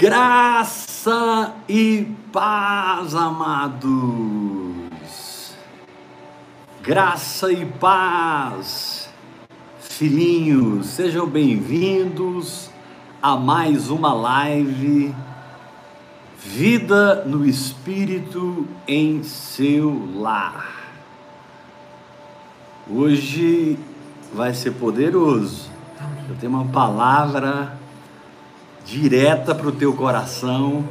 Graça e paz, amados. Graça e paz, filhinhos. Sejam bem-vindos a mais uma live Vida no Espírito em seu lar. Hoje vai ser poderoso. Eu tenho uma palavra direta para o teu coração.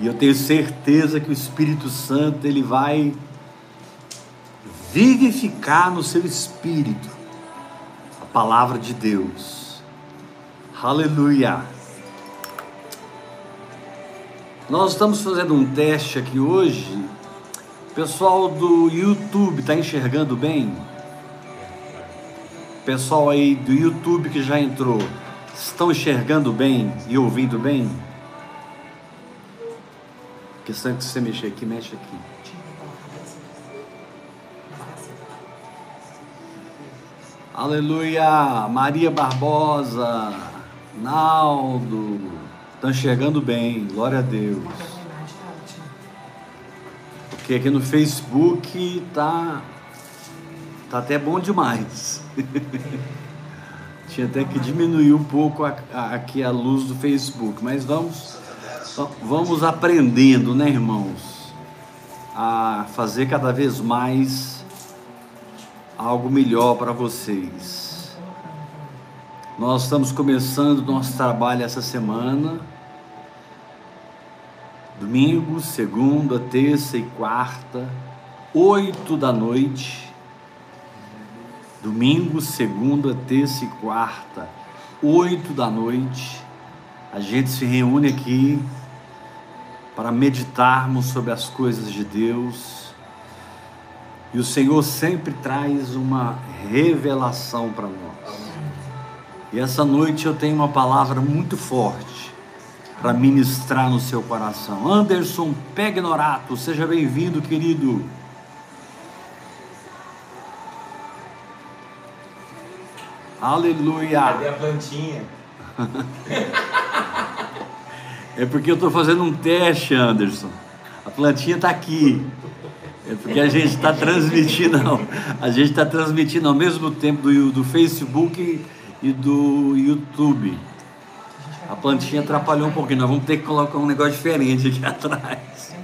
E eu tenho certeza que o Espírito Santo ele vai vivificar no seu espírito a palavra de Deus. Aleluia. Nós estamos fazendo um teste aqui hoje. Pessoal do YouTube está enxergando bem? Pessoal aí do YouTube que já entrou, Estão enxergando bem e ouvindo bem? Questão é que você mexer aqui, mexe aqui. Aleluia! Maria Barbosa, Naldo, estão enxergando bem, glória a Deus. Porque aqui no Facebook tá, tá até bom demais. Tinha até que diminuir um pouco a, a, aqui a luz do Facebook, mas vamos, vamos aprendendo, né, irmãos, a fazer cada vez mais algo melhor para vocês. Nós estamos começando nosso trabalho essa semana. Domingo, segunda, terça e quarta, oito da noite domingo, segunda, terça e quarta, oito da noite, a gente se reúne aqui para meditarmos sobre as coisas de Deus. E o Senhor sempre traz uma revelação para nós. E essa noite eu tenho uma palavra muito forte para ministrar no seu coração. Anderson Pegnorato, seja bem-vindo, querido. Aleluia. Cadê a plantinha? é porque eu estou fazendo um teste, Anderson. A plantinha está aqui. É porque a gente está transmitindo, a gente está transmitindo ao mesmo tempo do, do Facebook e do YouTube. A plantinha atrapalhou um pouquinho. Nós vamos ter que colocar um negócio diferente aqui atrás.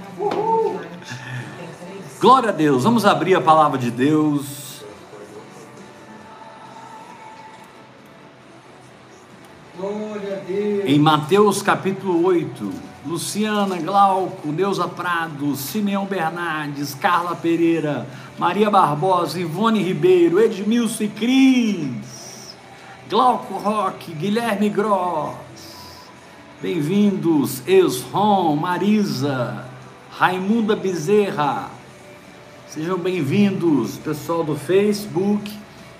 Glória a Deus. Vamos abrir a palavra de Deus. Em Mateus capítulo 8, Luciana, Glauco, Neuza Prado, Simeão Bernardes, Carla Pereira, Maria Barbosa, Ivone Ribeiro, Edmilson e Cris, Glauco Roque, Guilherme Gross, bem-vindos, Esron, Marisa, Raimunda Bezerra, sejam bem-vindos, pessoal do Facebook,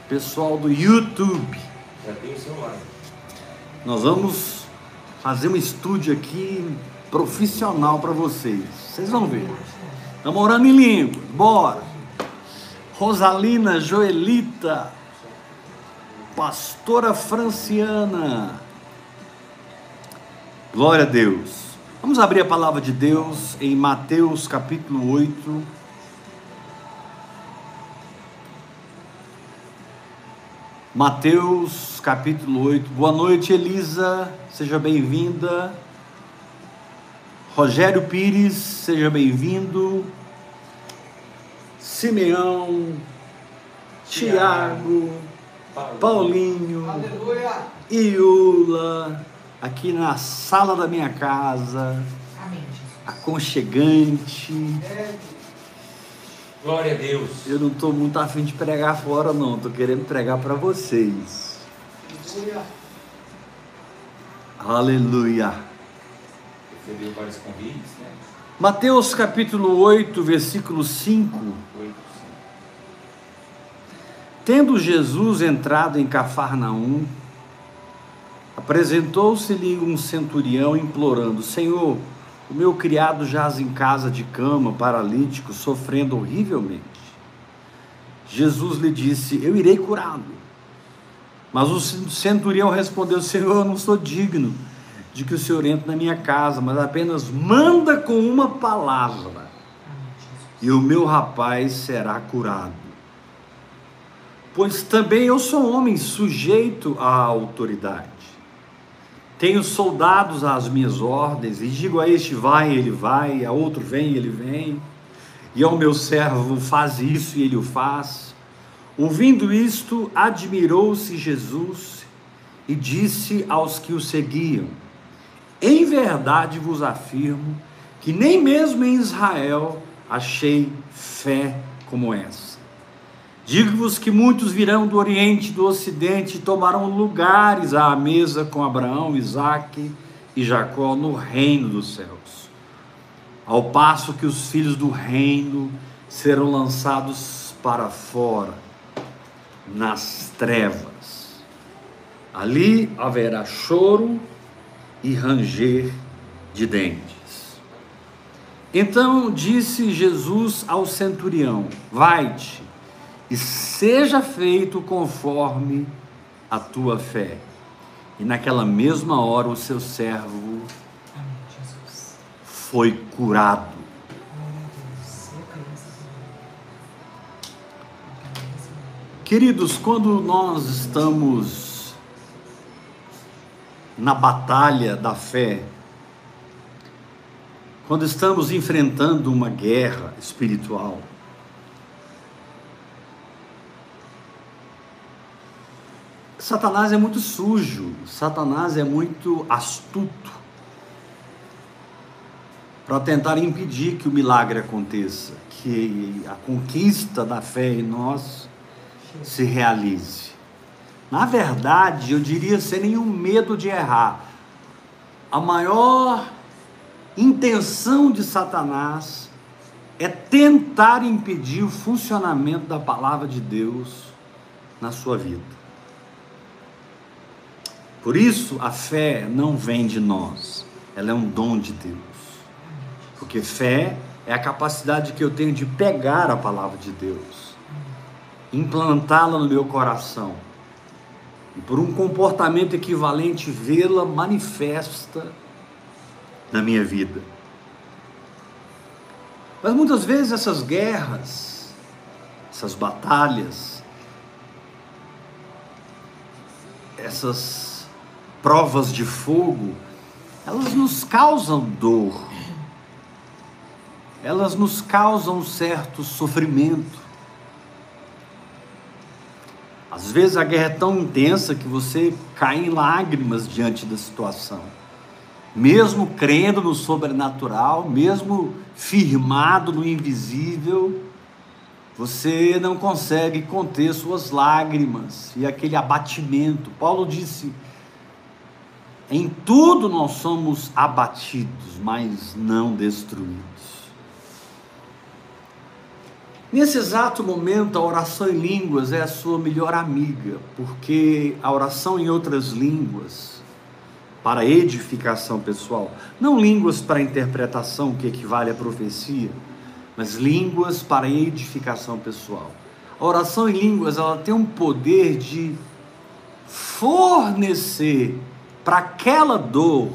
pessoal do YouTube. Já tem o celular. Nós vamos fazer um estúdio aqui profissional para vocês. Vocês vão ver. Estamos orando em língua. Bora. Rosalina Joelita. Pastora Franciana. Glória a Deus. Vamos abrir a palavra de Deus em Mateus capítulo 8. Mateus capítulo 8. Boa noite, Elisa, seja bem-vinda. Rogério Pires, seja bem-vindo. Simeão, Tiago, Paulinho, Iula, aqui na sala da minha casa, aconchegante. Glória a Deus. Eu não estou muito afim de pregar fora, não. Estou querendo pregar para vocês. Aleluia. Recebeu vários convites, né? Mateus capítulo 8, versículo 5. Tendo Jesus entrado em Cafarnaum, apresentou-se-lhe um centurião implorando: Senhor, o meu criado jaz em casa de cama, paralítico, sofrendo horrivelmente. Jesus lhe disse: Eu irei curá-lo. Mas o centurião respondeu: Senhor, eu não sou digno de que o Senhor entre na minha casa, mas apenas manda com uma palavra e o meu rapaz será curado. Pois também eu sou homem sujeito à autoridade. Tenho soldados às minhas ordens, e digo a este vai, ele vai, a outro vem, ele vem, e ao meu servo faz isso e ele o faz. Ouvindo isto, admirou-se Jesus e disse aos que o seguiam: Em verdade vos afirmo que nem mesmo em Israel achei fé como essa. Digo-vos que muitos virão do Oriente e do Ocidente e tomarão lugares à mesa com Abraão, Isaque e Jacó no reino dos céus. Ao passo que os filhos do reino serão lançados para fora, nas trevas. Ali haverá choro e ranger de dentes. Então disse Jesus ao centurião: Vai-te e seja feito conforme a tua fé. E naquela mesma hora o seu servo foi curado. Queridos, quando nós estamos na batalha da fé, quando estamos enfrentando uma guerra espiritual, Satanás é muito sujo, Satanás é muito astuto para tentar impedir que o milagre aconteça, que a conquista da fé em nós se realize. Na verdade, eu diria sem nenhum medo de errar, a maior intenção de Satanás é tentar impedir o funcionamento da palavra de Deus na sua vida. Por isso, a fé não vem de nós, ela é um dom de Deus. Porque fé é a capacidade que eu tenho de pegar a palavra de Deus, implantá-la no meu coração e, por um comportamento equivalente, vê-la manifesta na minha vida. Mas muitas vezes essas guerras, essas batalhas, essas provas de fogo, elas nos causam dor, elas nos causam certo sofrimento. Às vezes a guerra é tão intensa que você cai em lágrimas diante da situação mesmo crendo no sobrenatural, mesmo firmado no invisível, você não consegue conter suas lágrimas e aquele abatimento. Paulo disse: em tudo nós somos abatidos, mas não destruídos. Nesse exato momento, a oração em línguas é a sua melhor amiga, porque a oração em outras línguas para edificação pessoal. Não línguas para interpretação, que equivale à profecia, mas línguas para edificação pessoal. A oração em línguas ela tem um poder de fornecer para aquela dor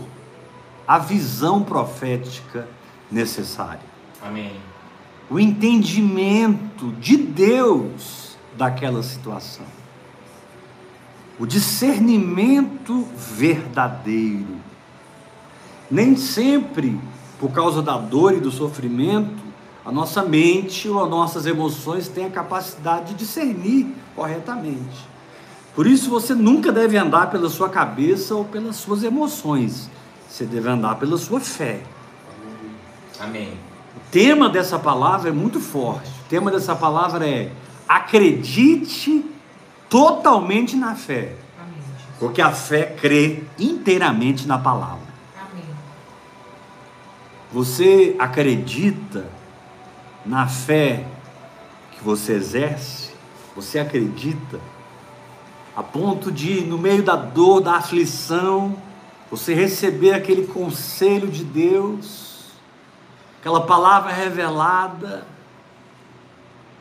a visão profética necessária. Amém. O entendimento de Deus daquela situação o discernimento verdadeiro. Nem sempre, por causa da dor e do sofrimento, a nossa mente ou as nossas emoções têm a capacidade de discernir corretamente. Por isso você nunca deve andar pela sua cabeça ou pelas suas emoções. Você deve andar pela sua fé. Amém. O tema dessa palavra é muito forte. O tema dessa palavra é acredite totalmente na fé. Porque a fé crê inteiramente na palavra. Você acredita na fé que você exerce? Você acredita a ponto de, no meio da dor, da aflição, você receber aquele conselho de Deus, aquela palavra revelada,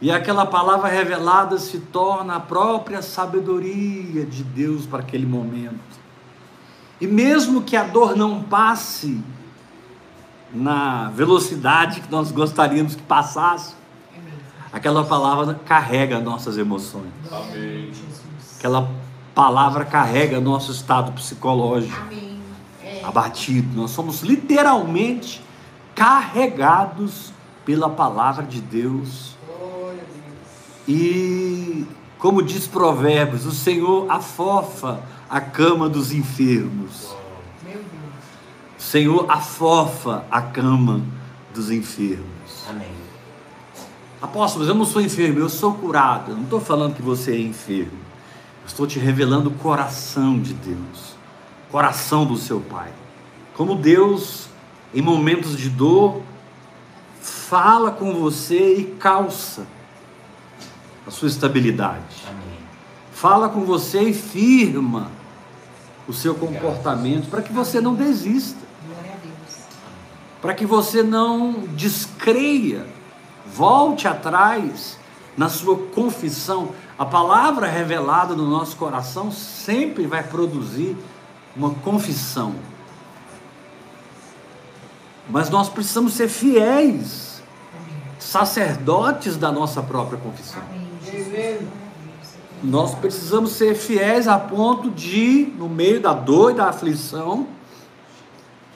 e aquela palavra revelada se torna a própria sabedoria de Deus para aquele momento. E mesmo que a dor não passe na velocidade que nós gostaríamos que passasse, aquela palavra carrega nossas emoções. Amém. Aquela palavra carrega nosso estado psicológico É. abatido. Nós somos literalmente carregados pela palavra de Deus. E, como diz Provérbios, o Senhor afofa a cama dos enfermos. Meu Deus. O Senhor afofa a cama dos enfermos. Amém. Apóstolos, eu não sou enfermo, eu sou curado. Eu não estou falando que você é enfermo. Estou te revelando o coração de Deus, o coração do seu Pai. Como Deus, em momentos de dor, fala com você e calça a sua estabilidade. Amém. Fala com você e firma o seu comportamento para que você não desista Glória a Deus. para que você não descreia, volte atrás na sua confissão. A palavra revelada no nosso coração sempre vai produzir uma confissão. Mas nós precisamos ser fiéis, sacerdotes da nossa própria confissão. Nós precisamos ser fiéis a ponto de, no meio da dor e da aflição,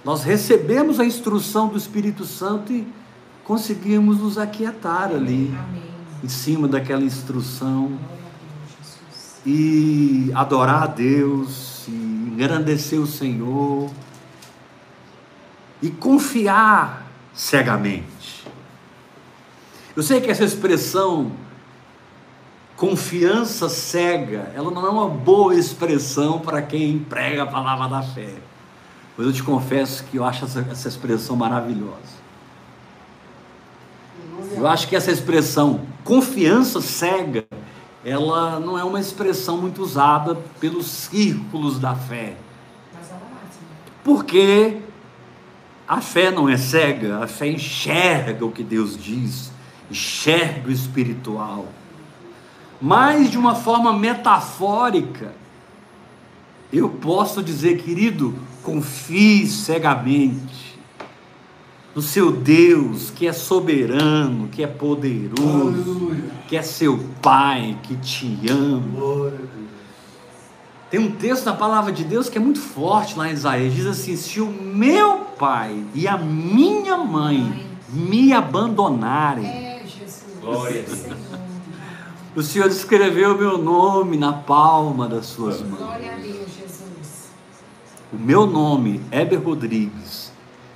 nós recebemos a instrução do Espírito Santo e conseguimos nos aquietar ali, Amém. Em cima daquela instrução, e adorar a Deus, e engrandecer o Senhor, e confiar cegamente. Eu sei que essa expressão confiança cega, ela não é uma boa expressão para quem prega a palavra da fé. Mas eu te confesso que eu acho essa, essa expressão maravilhosa. Eu acho que essa expressão confiança cega, ela não é uma expressão muito usada pelos círculos da fé. Máxima. Porque a fé não é cega, a fé enxerga o que Deus diz, enxerga o espiritual. Mas de uma forma metafórica, eu posso dizer, querido, confie cegamente no seu Deus que é soberano, que é poderoso, que é seu Pai, que te ama. Tem um texto na palavra de Deus que é muito forte lá em Isaías. Diz assim: Se o meu pai e a minha mãe me abandonarem, É, Jesus. Glória a Deus. Senhor. o Senhor escreveu o meu nome na palma das suas mãos. Glória a Deus, Jesus. O meu nome, Heber Rodrigues,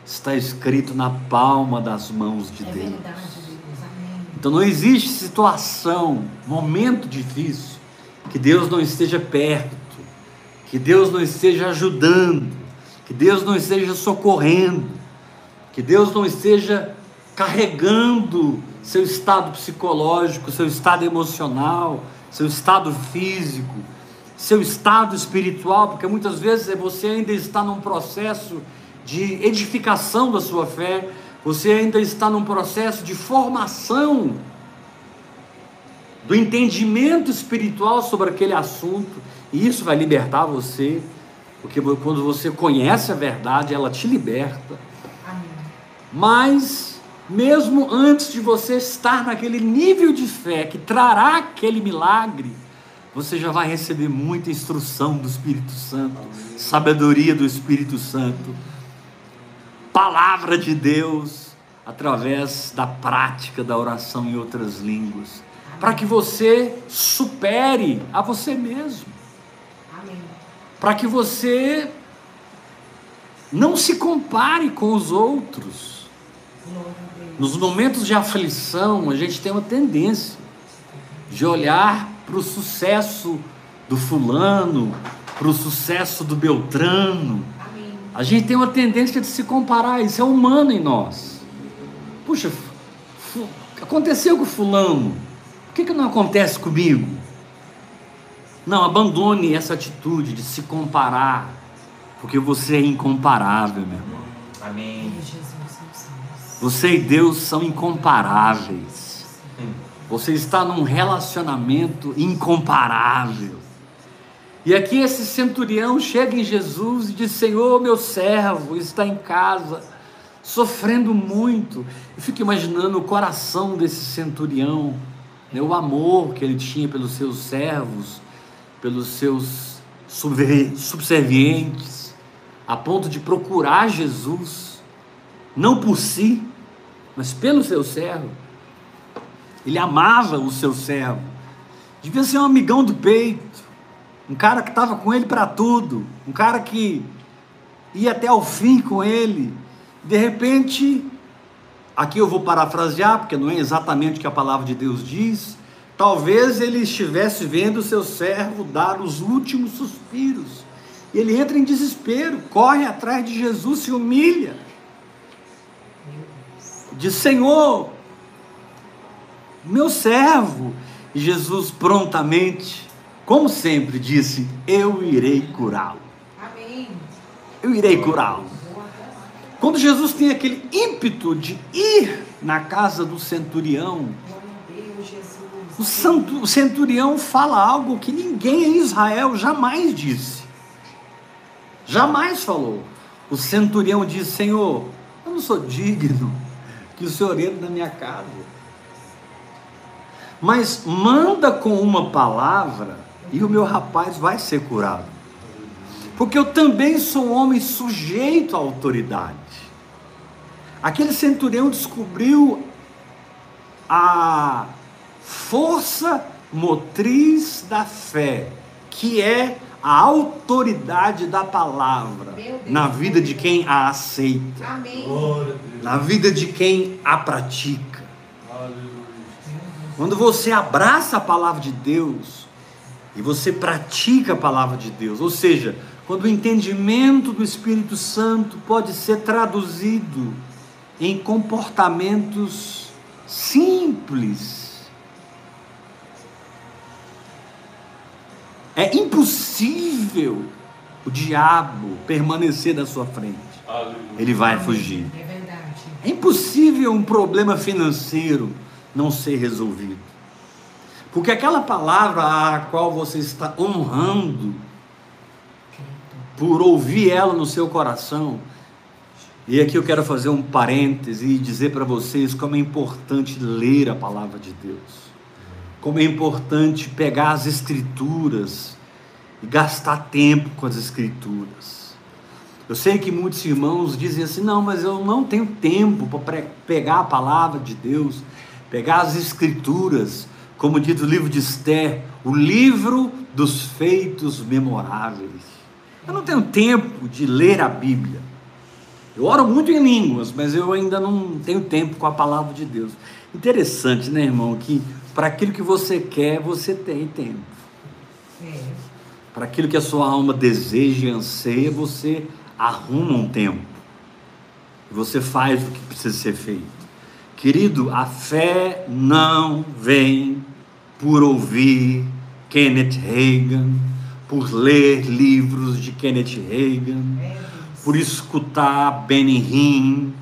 está escrito na palma das mãos de É Deus. verdade, Deus. Então não existe situação, momento difícil, que Deus não esteja perto, que Deus não esteja ajudando, que Deus não esteja socorrendo, que Deus não esteja carregando seu estado psicológico, seu estado emocional, seu estado físico, seu estado espiritual, porque muitas vezes você ainda está num processo de edificação da sua fé, você ainda está num processo de formação do entendimento espiritual sobre aquele assunto, e isso vai libertar você, porque quando você conhece a verdade, ela te liberta. Mas, mesmo antes de você estar naquele nível de fé que trará aquele milagre, você já vai receber muita instrução do Espírito Santo, sabedoria do Espírito Santo, palavra de Deus, através da prática da oração em outras línguas, para que você supere a você mesmo para que você não se compare com os outros. Nos momentos de aflição, a gente tem uma tendência de olhar para o sucesso do fulano, para o sucesso do Beltrano. A gente tem uma tendência de se comparar, isso é humano em nós. Puxa, aconteceu com fulano, por que, que não acontece comigo? Não, abandone essa atitude de se comparar, porque você é incomparável, meu irmão. Amém. Senhor. Você e Deus são incomparáveis. Você está num relacionamento incomparável. E aqui esse centurião chega em Jesus e diz: Senhor, meu servo está em casa, sofrendo muito. Eu fico imaginando o coração desse centurião, né, o amor que ele tinha pelos seus servos, pelos seus subservientes, a ponto de procurar Jesus, não por si, mas pelo seu servo. Ele amava o seu servo, devia ser um amigão do peito, um cara que estava com ele para tudo, um cara que ia até o fim com ele. De repente, aqui eu vou parafrasear, porque não é exatamente o que a palavra de Deus diz. Talvez ele estivesse vendo o seu servo dar os últimos suspiros. Ele entra em desespero, corre atrás de Jesus, se humilha. Diz: Senhor, meu servo. E Jesus prontamente como sempre disse, eu irei curá-lo. Amém. Eu irei curá-lo. Quando Jesus tem aquele ímpeto de ir na casa do centurião, o, santo, o centurião fala algo que ninguém em Israel jamais disse. Jamais falou. O centurião diz: Senhor, eu não sou digno que o Senhor entre na minha casa. Mas manda com uma palavra e o meu rapaz vai ser curado. Porque eu também sou um homem sujeito à autoridade. Aquele centurião descobriu a força motriz da fé, que é a autoridade da palavra na vida de quem a aceita, na vida de quem a pratica. Quando você abraça a palavra de Deus, e você pratica a palavra de Deus, ou seja, quando o entendimento do Espírito Santo pode ser traduzido em comportamentos simples. É impossível o diabo permanecer na sua frente. Ele vai fugir. É, é impossível um problema financeiro não ser resolvido. Porque aquela palavra a qual você está honrando, por ouvir ela no seu coração, e aqui eu quero fazer um parêntese e dizer para vocês como é importante ler a palavra de Deus, como é importante pegar as Escrituras e gastar tempo com as Escrituras. Eu sei que muitos irmãos dizem assim: não, mas eu não tenho tempo para pegar a palavra de Deus, pegar as Escrituras como diz o livro de Esther, o livro dos feitos memoráveis. Eu não tenho tempo de ler a Bíblia. Eu oro muito em línguas, mas eu ainda não tenho tempo com a palavra de Deus. Interessante, né, irmão, que para aquilo que você quer, você tem tempo. É. Para aquilo que a sua alma deseja e anseia, você arruma um tempo. Você faz o que precisa ser feito. Querido, a fé não vem por ouvir Kenneth Reagan, por ler livros de Kenneth Reagan, por escutar Benny Hinn,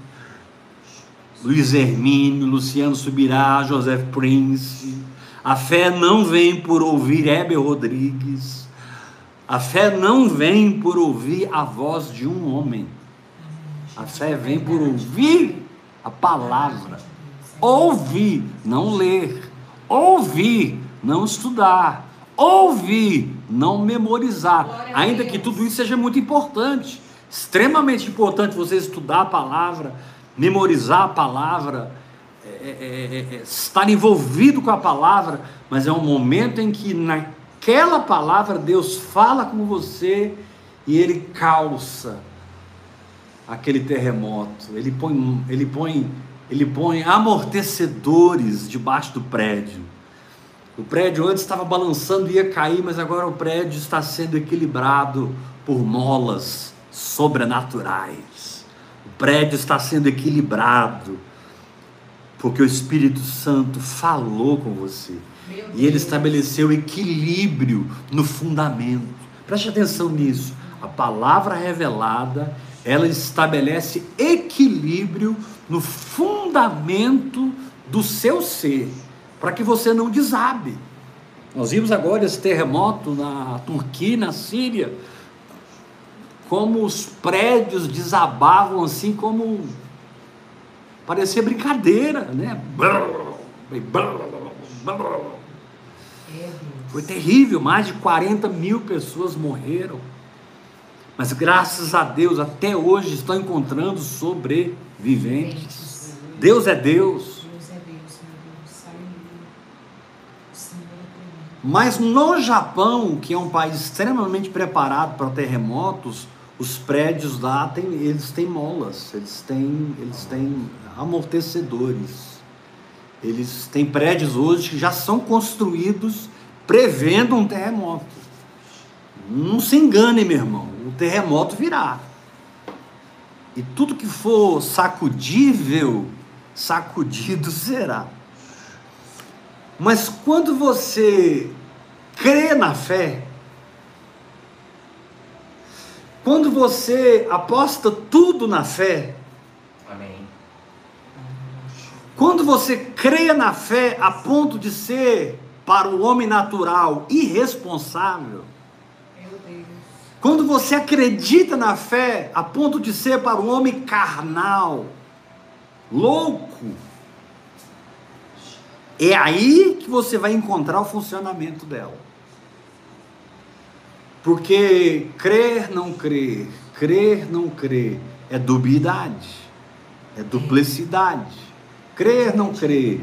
Luiz Hermínio, Luciano Subirá, José Prince. A fé não vem por ouvir Heber Rodrigues. A fé não vem por ouvir a voz de um homem. A fé vem por ouvir a palavra. Ouvir, não ler. Ouvir, não estudar, ouvir, não memorizar. Ainda que tudo isso seja muito importante, extremamente importante você estudar a palavra, memorizar a palavra, é, é, é, é, estar envolvido com a palavra, mas é um momento em que naquela palavra Deus fala com você e ele calça aquele terremoto, ele põe, ele põe ele põe amortecedores debaixo do prédio. O prédio antes estava balançando e ia cair, mas agora o prédio está sendo equilibrado por molas sobrenaturais. O prédio está sendo equilibrado porque o Espírito Santo falou com você e ele estabeleceu equilíbrio no fundamento. Preste atenção nisso. A palavra revelada, ela estabelece equilíbrio no fundamento do seu ser, para que você não desabe. Nós vimos agora esse terremoto na Turquia, na Síria, como os prédios desabavam assim como parecia brincadeira, né? Foi terrível, mais de 40 mil pessoas morreram. Mas graças a Deus, até hoje estão encontrando sobreviventes. Deus é Deus. É é. Mas no Japão, que é um país extremamente preparado para terremotos, os prédios lá têm, eles têm molas, eles têm, eles têm amortecedores. Eles têm prédios hoje que já são construídos prevendo um terremoto. Não se engane, meu irmão, o terremoto virá. E tudo que for sacudível, sacudido será. Mas quando você crê na fé, quando você aposta tudo na fé, Amém. quando você crê na fé a ponto de ser, para o homem natural, irresponsável. Quando você acredita na fé a ponto de ser para o homem carnal, louco, é aí que você vai encontrar o funcionamento dela. Porque crer, não crer, crer, não crer, é dubiedade, é duplicidade. Crer, não crer.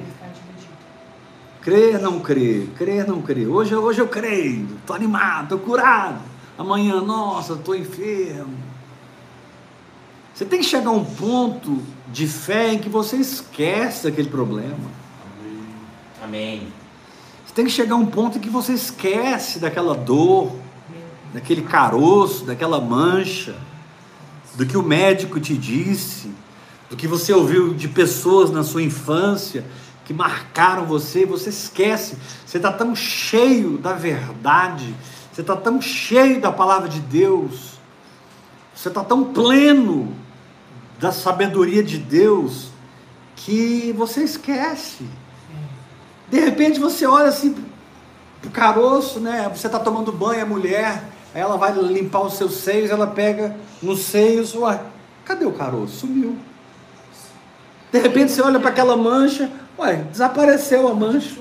Crer, não crer, crer, não crer. Hoje, hoje eu creio, estou animado, estou curado. Amanhã, nossa, estou enfermo. Você tem que chegar a um ponto de fé em que você esquece aquele problema. Amém. Você tem que chegar a um ponto em que você esquece daquela dor, daquele caroço, daquela mancha, do que o médico te disse, do que você ouviu de pessoas na sua infância que marcaram você, você esquece. Você está tão cheio da verdade, você está tão cheio da palavra de Deus, você está tão pleno da sabedoria de Deus que você esquece. De repente você olha assim pro caroço, né? Você tá tomando banho, a mulher, aí ela vai limpar os seus seios, ela pega nos seios, ué, cadê o caroço? Sumiu. De repente você olha para aquela mancha, ué, desapareceu a mancha.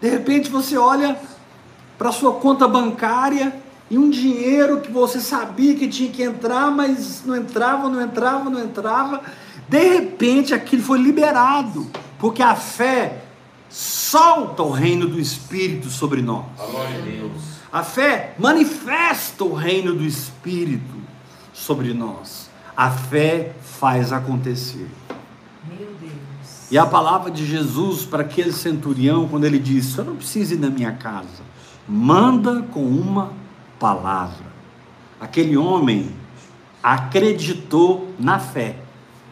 De repente você olha para sua conta bancária e um dinheiro que você sabia que tinha que entrar, mas não entrava, não entrava, não entrava. De repente aquilo foi liberado, porque a fé solta o reino do Espírito sobre nós. Glória a Deus. A fé manifesta o reino do Espírito sobre nós. A fé faz acontecer. Meu Deus. E a palavra de Jesus para aquele centurião, quando ele disse: Eu não preciso ir na minha casa, manda com uma palavra. Aquele homem acreditou na fé.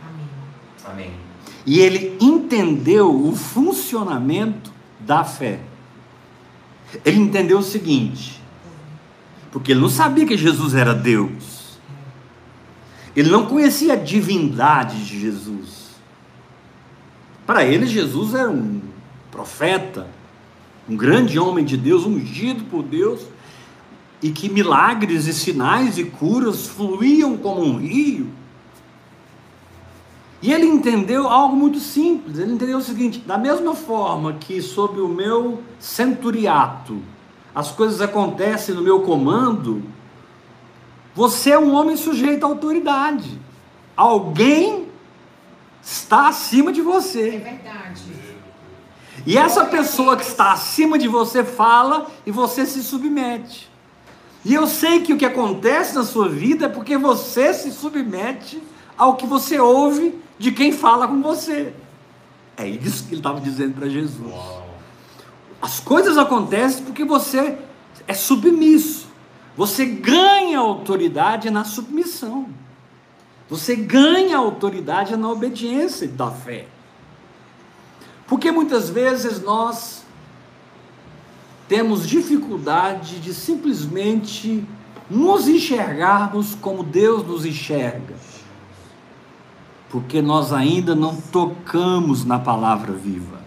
Amém. Amém. E ele entendeu o funcionamento da fé. Ele entendeu o seguinte, porque ele não sabia que Jesus era Deus. Ele não conhecia a divindade de Jesus. Para ele, Jesus era um profeta, um grande homem de Deus, ungido por Deus, e que milagres e sinais e curas fluíam como um rio. E ele entendeu algo muito simples. Ele entendeu o seguinte: da mesma forma que sob o meu centuriato as coisas acontecem no meu comando, você é um homem sujeito à autoridade. Alguém está acima de É você. verdade. E essa pessoa que está acima de você fala e você se submete. E eu sei que o que acontece na sua vida é porque você se submete ao que você ouve de quem fala com você. É isso que ele estava dizendo para Jesus. As coisas acontecem porque você é submisso. Você ganha autoridade na submissão. Você ganha autoridade na obediência da fé. Porque muitas vezes nós temos dificuldade de simplesmente nos enxergarmos como Deus nos enxerga. Porque nós ainda não tocamos na palavra viva.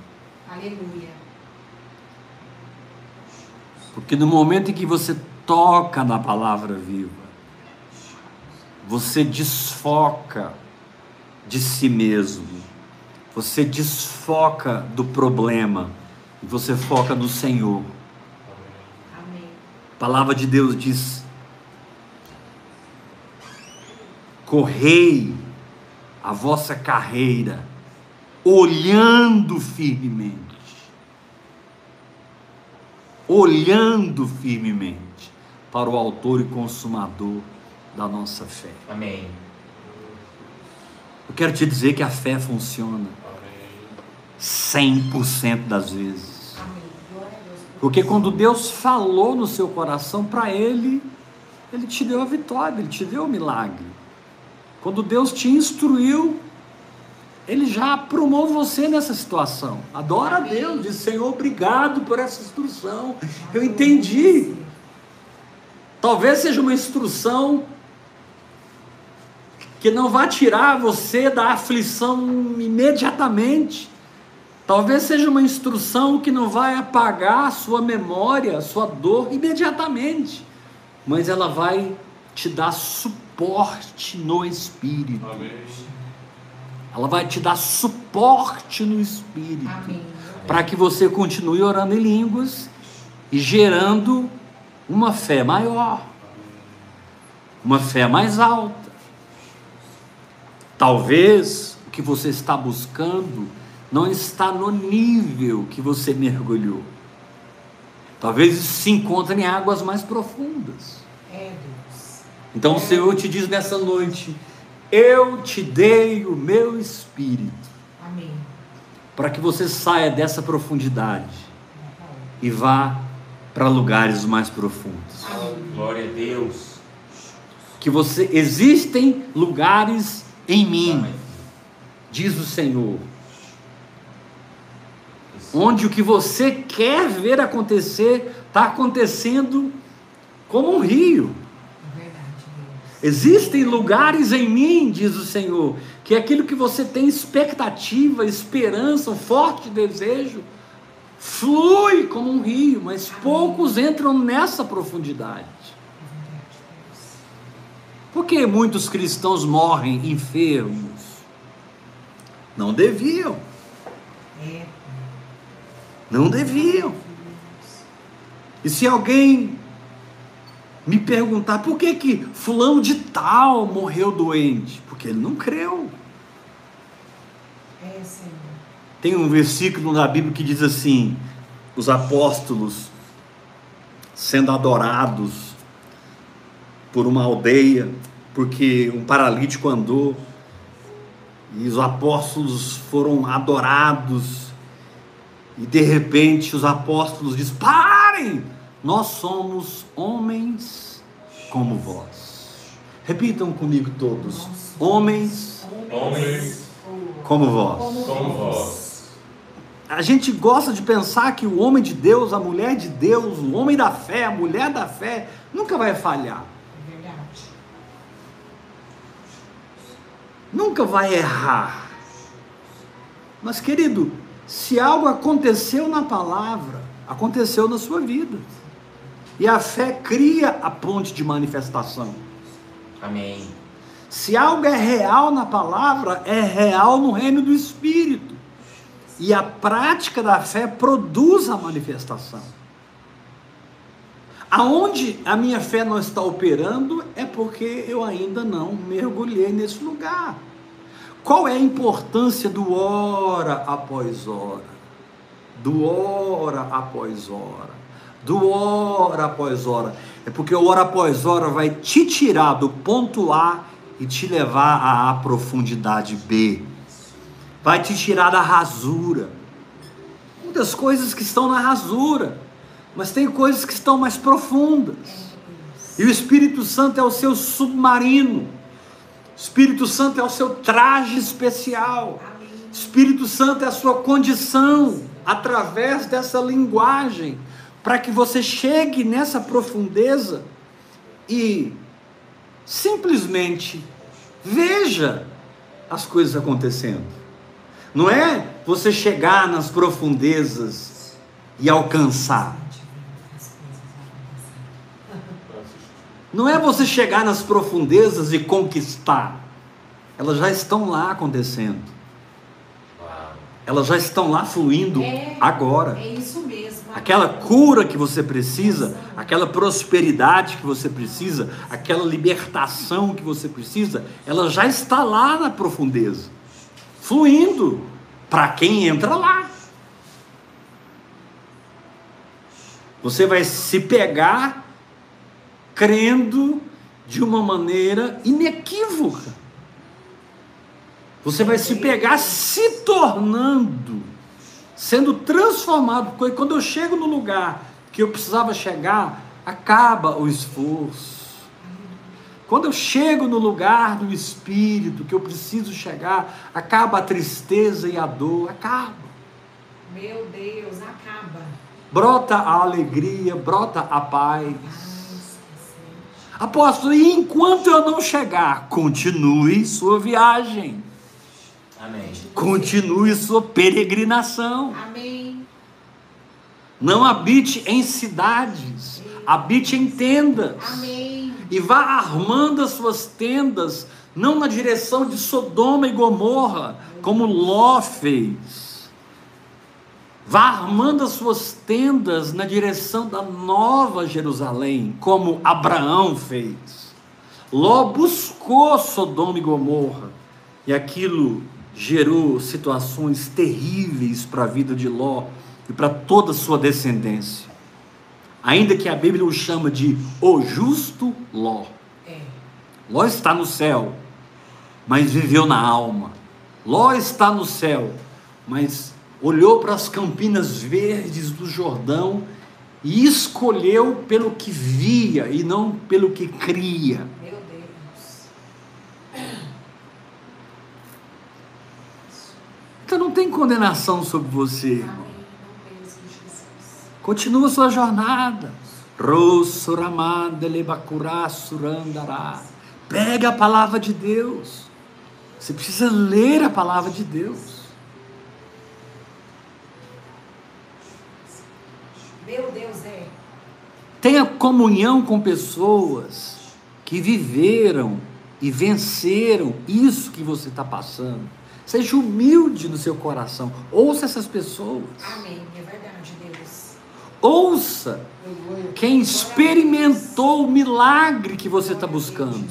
Aleluia. Porque no momento em que você toca na palavra viva, você desfoca de si mesmo, você desfoca do problema e você foca no Senhor. Amém. A palavra de Deus diz: correi a vossa carreira, olhando firmemente. Olhando firmemente para o Autor e Consumador da nossa fé. Amém. Eu quero te dizer que a fé funciona 100% das vezes. Porque quando Deus falou no seu coração para ele, ele te deu a vitória, ele te deu o milagre. Quando Deus te instruiu, ele já aprumou você nessa situação. Adora a Deus, diz Senhor, obrigado por essa instrução. Eu entendi. Talvez seja uma instrução que não vai tirar você da aflição imediatamente. Talvez seja uma instrução que não vai apagar a sua memória, a sua dor imediatamente, mas ela vai te dar suporte no espírito. Ela vai te dar suporte no espírito Amém. para que você continue orando em línguas e gerando uma fé maior, uma fé mais alta. Talvez o que você está buscando não está no nível que você mergulhou. Talvez isso se encontre em águas mais profundas. É Deus. Então o Senhor te diz nessa noite: Eu te dei o meu espírito Amém. para que você saia dessa profundidade e vá para lugares mais profundos. Glória a Deus. Que você existem lugares em mim, diz o Senhor, onde o que você quer ver acontecer está acontecendo como um rio. Existem lugares em mim, diz o Senhor, que aquilo que você tem expectativa, esperança, um forte desejo, flui como um rio, mas poucos entram nessa profundidade. Por que muitos cristãos morrem enfermos? Não deviam, É. não deviam. E se alguém me perguntar por que que fulano de tal morreu doente? Porque ele não creu. É, Senhor. Tem um versículo na Bíblia que diz assim: os apóstolos sendo adorados por uma aldeia, porque um paralítico andou, e os apóstolos foram adorados, e de repente os apóstolos dizem: parem! Nós somos homens como vós. Repitam comigo todos: homens Homens como vós. como vós. A gente gosta de pensar que o homem de Deus, a mulher de Deus, o homem da fé, a mulher da fé, nunca vai falhar, verdade. nunca vai errar. Mas, querido, se algo aconteceu na palavra, aconteceu na sua vida. E a fé cria a ponte de manifestação. Amém. Se algo é real na palavra, é real no reino do Espírito. E a prática da fé produz a manifestação. Aonde a minha fé não está operando é porque eu ainda não mergulhei nesse lugar. Qual é a importância do hora após hora? Do hora após hora. Do hora após hora. É porque o hora após hora vai te tirar do ponto A e te levar à profundidade B. Vai te tirar da rasura. Muitas coisas que estão na rasura, mas tem coisas que estão mais profundas. E o Espírito Santo é o seu submarino. Espírito Santo é o seu traje especial. Espírito Santo é a sua condição através dessa linguagem para que você chegue nessa profundeza e simplesmente veja as coisas acontecendo. Não é você chegar nas profundezas e alcançar. Não é você chegar nas profundezas e conquistar. Elas já estão lá acontecendo. Elas já estão lá fluindo É. agora. É isso mesmo. Aquela cura que você precisa, aquela prosperidade que você precisa, aquela libertação que você precisa, ela já está lá na profundeza, fluindo para quem entra lá. Você vai se pegar crendo de uma maneira inequívoca. Você vai se pegar se tornando, sendo transformado. Quando eu chego no lugar que eu precisava chegar, acaba o esforço. Quando eu chego no lugar do espírito que eu preciso chegar, acaba a tristeza e a dor, acaba. Meu Deus, acaba. Brota a alegria, brota a paz. Apóstolo, e enquanto eu não chegar, continue sua viagem, Amém. continue sua peregrinação. Amém. Não habite em cidades, habite em tendas. Amém. E vá armando as suas tendas, não na direção de Sodoma e Gomorra, como Ló fez. Vá armando as suas tendas na direção da nova Jerusalém, como Abraão fez. Ló buscou Sodoma e Gomorra, e aquilo gerou situações terríveis para a vida de Ló e para toda a sua descendência. Ainda que a Bíblia o chama de o justo Ló. É. Ló está no céu, mas viveu na alma. Ló está no céu, mas olhou para as campinas verdes do Jordão e escolheu pelo que via e não pelo que cria. Meu Deus. Então não tem condenação sobre você. irmão. Continua sua jornada. Pega a palavra de Deus. Você precisa ler a palavra de Deus. Meu Deus, é. Tenha comunhão com pessoas que viveram e venceram isso que você está passando. Seja humilde no seu coração. Ouça essas pessoas. Amém. É verdade, Deus. Ouça quem experimentou o milagre que você está buscando.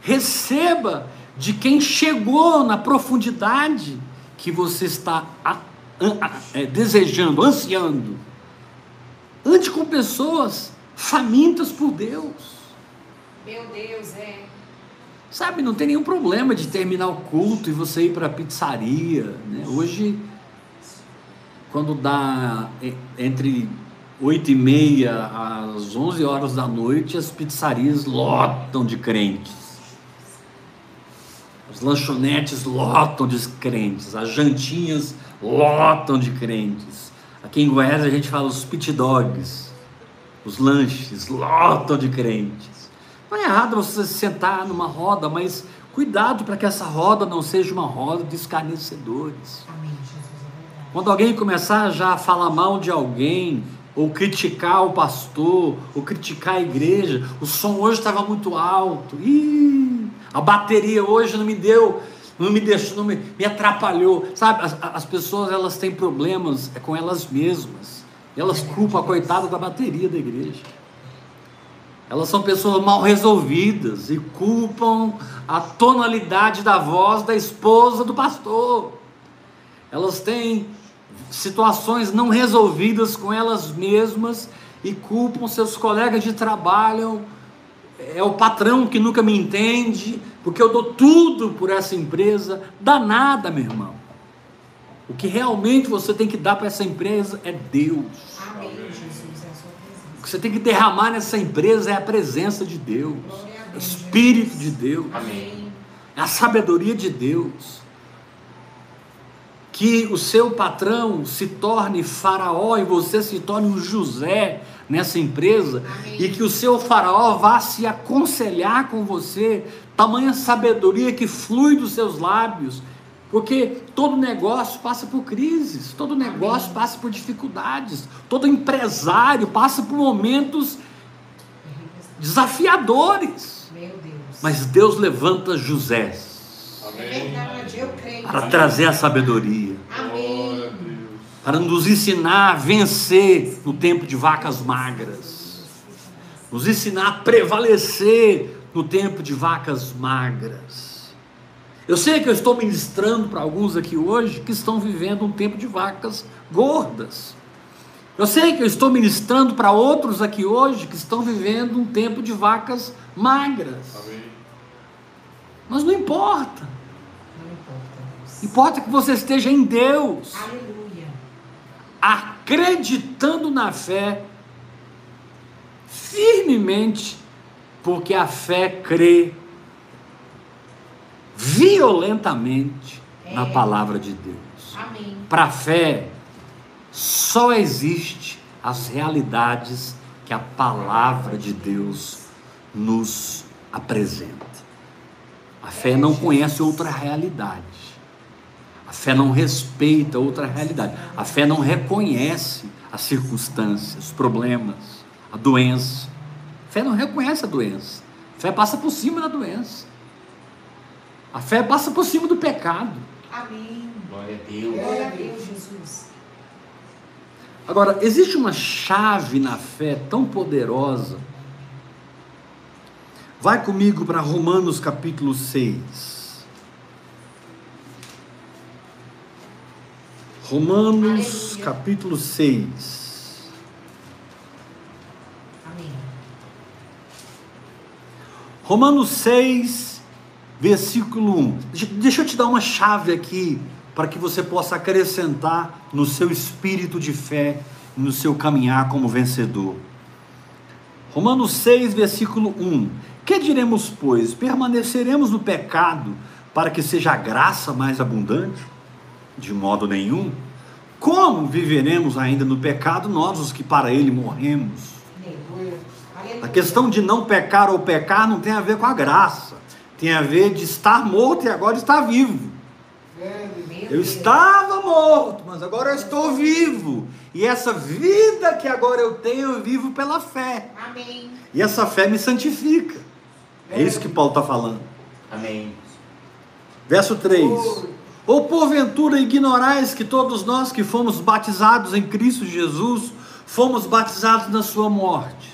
Receba de quem chegou na profundidade que você está desejando, ansiando. Ande com pessoas famintas por Deus. Meu Deus, é. Sabe, não tem nenhum problema de terminar o culto e você ir para a pizzaria. Né? Hoje, quando dá e- entre 8 e meia às 11 horas da noite, as pizzarias lotam de crentes. As lanchonetes lotam de crentes. As jantinhas lotam de crentes. Aqui em Goiás a gente fala os pit dogs. Os lanches lotam de crentes. Não é errado você se sentar numa roda, mas cuidado para que essa roda não seja uma roda de escarnecedores. É. Quando alguém começar já a falar mal de alguém, ou criticar o pastor, ou criticar a igreja, o som hoje estava muito alto, Ih, a bateria hoje não me deu, não me deixou, não me, me atrapalhou. Sabe, as, as pessoas elas têm problemas é com elas mesmas, elas culpam a coitada da bateria da igreja. Elas são pessoas mal resolvidas e culpam a tonalidade da voz da esposa do pastor. Elas têm situações não resolvidas com elas mesmas e culpam seus colegas de trabalho. É o patrão que nunca me entende, porque eu dou tudo por essa empresa. Dá nada, meu irmão. O que realmente você tem que dar para essa empresa é Deus. Amém, é. O que você tem que derramar nessa empresa é a presença de Deus, o Espírito de Deus, Amém. a sabedoria de Deus. Que o seu patrão se torne faraó e você se torne um José nessa empresa Amém. e que o seu faraó vá se aconselhar com você, tamanha sabedoria que flui dos seus lábios, porque todo negócio passa por crises, todo negócio passa por dificuldades, todo empresário passa por momentos desafiadores. Meu Deus. Mas Deus levanta José É para trazer a sabedoria, Amém. Para nos ensinar a vencer no tempo de vacas magras, nos ensinar a prevalecer no tempo de vacas magras. Eu sei que eu estou ministrando para alguns aqui hoje que estão vivendo um tempo de vacas gordas. Eu sei que eu estou ministrando para outros aqui hoje que estão vivendo um tempo de vacas magras. Mas não importa. Não importa. Importa que você esteja em Deus, Aleluia. Acreditando na fé firmemente, porque a fé crê violentamente na É. palavra de Deus. Para a fé, só existe as realidades que a palavra de Deus nos apresenta. A fé não conhece outra realidade. A fé não respeita outra realidade. A fé não reconhece as circunstâncias, os problemas, a doença. A fé não reconhece a doença. A fé passa por cima da doença. A fé passa por cima do pecado. Amém. Glória a Deus. Glória a Deus, Jesus. Agora, existe uma chave na fé tão poderosa. Vai comigo para Romanos capítulo 6. Romanos Aleluia. capítulo 6. Amém. Romanos 6, versículo 1. Deixa, deixa eu te dar uma chave aqui para que você possa acrescentar no seu espírito de fé, no seu caminhar como vencedor. Romanos 6, versículo 1. Que diremos, pois? Permaneceremos no pecado para que seja a graça mais abundante? De modo nenhum. Como viveremos ainda no pecado nós, os que para ele morremos? A questão de não pecar ou pecar não tem a ver com a graça. Tem a ver de estar morto e agora estar vivo. Eu estava morto, mas agora eu estou vivo. E essa vida que agora eu tenho, eu vivo pela fé. Amém. E essa fé me santifica. É isso que Paulo está falando. Amém. Verso 3. Ou porventura ignorais que todos nós que fomos batizados em Cristo Jesus, fomos batizados na sua morte.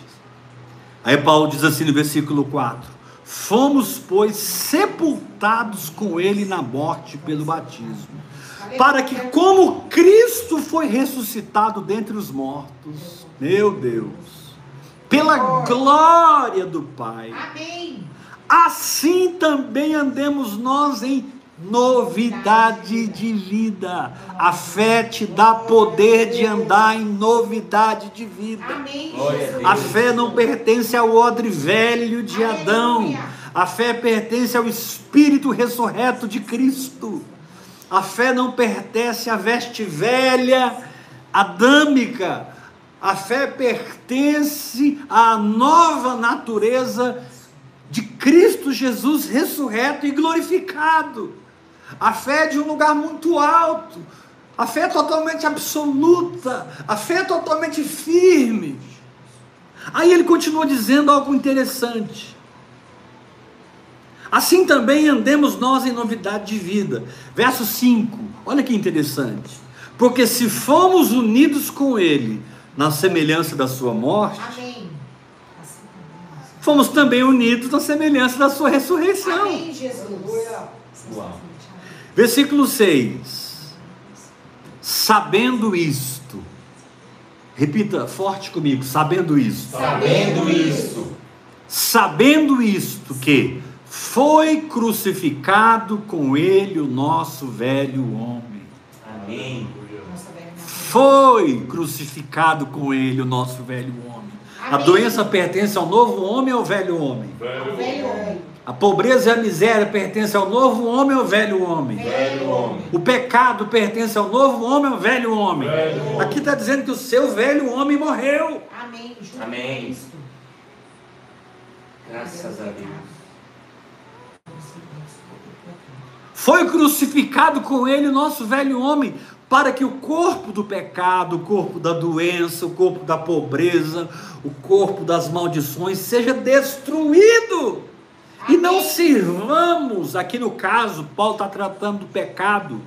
Aí Paulo diz assim no versículo 4: Fomos, pois, sepultados com ele na morte pelo batismo, para que, como Cristo foi ressuscitado dentre os mortos, meu Deus, pela glória do Pai, assim também andemos nós em novidade de vida. A fé te dá poder de andar em novidade de vida. A fé não pertence ao odre velho de. Adão. A fé pertence ao espírito ressurreto de Cristo. A fé não pertence à veste velha adâmica. A fé pertence à nova natureza de Cristo Jesus ressurreto e glorificado. A fé é de um lugar muito alto. A fé é totalmente absoluta. A fé é totalmente firme. Aí ele continua dizendo algo interessante. Assim também andemos nós em novidade de vida. Verso 5, olha que interessante. Porque se fomos unidos com Ele na semelhança da Sua morte, Amém. Assim fomos também unidos na semelhança da Sua ressurreição. Amém, Jesus. Uau. Versículo 6. Sabendo isto, repita forte comigo, sabendo isto. Sabendo isto, sabendo isto que foi crucificado com ele o nosso velho homem. amém. Foi crucificado com ele o nosso velho homem. A Amém. doença pertence ao novo homem ou ao velho homem? O velho homem. A pobreza e a miséria pertencem ao novo homem ou ao velho homem? Velho homem. O pecado pertence ao novo homem ou ao velho homem? Aqui está dizendo que o seu velho homem morreu. Amém. Amém. Graças a Deus. Foi crucificado com ele o nosso velho homem, para que o corpo do pecado, o corpo da doença, o corpo da pobreza, o corpo das maldições seja destruído. E não sirvamos, aqui no caso, Paulo está tratando do pecado,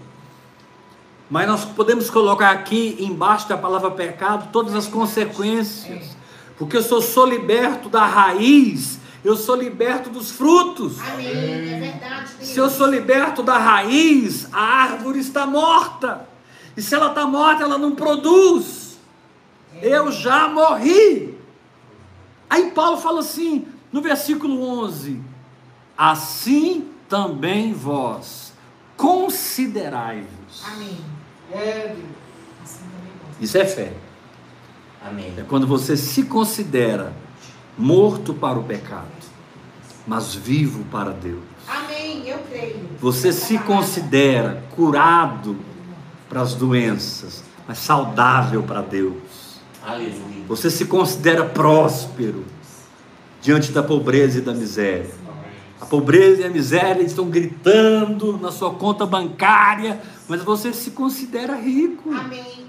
mas nós podemos colocar aqui embaixo da palavra pecado todas as consequências, porque eu sou, sou liberto da raiz, eu sou liberto dos frutos. Amém. É verdade. Se eu sou liberto da raiz, a árvore está morta. E se ela está morta, ela não produz. Eu já morri. Aí Paulo fala assim, no versículo 11: Assim também vós considerai-vos. Amém. É, Deus. Assim. Isso é fé. Amém. É quando você se considera morto para o pecado, mas vivo para Deus. Amém. Eu creio. Você se considera curado para as doenças, mas saudável para Deus. Aleluia. Você se considera próspero diante da pobreza e da miséria. A pobreza e a miséria estão gritando na sua conta bancária, mas você se considera rico. Amém.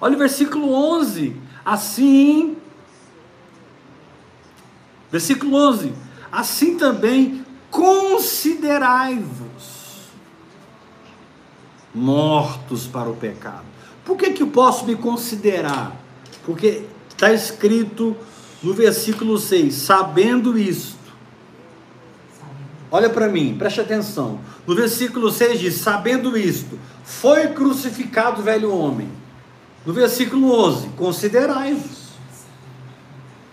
Olha o versículo 11. Assim, versículo 11. Assim também considerai-vos mortos para o pecado. Por que, que eu posso me considerar? Porque está escrito no versículo 6: sabendo isto. Olha para mim, preste atenção. No versículo 6 diz: sabendo isto, foi crucificado o velho homem. No versículo 11, considerai-vos.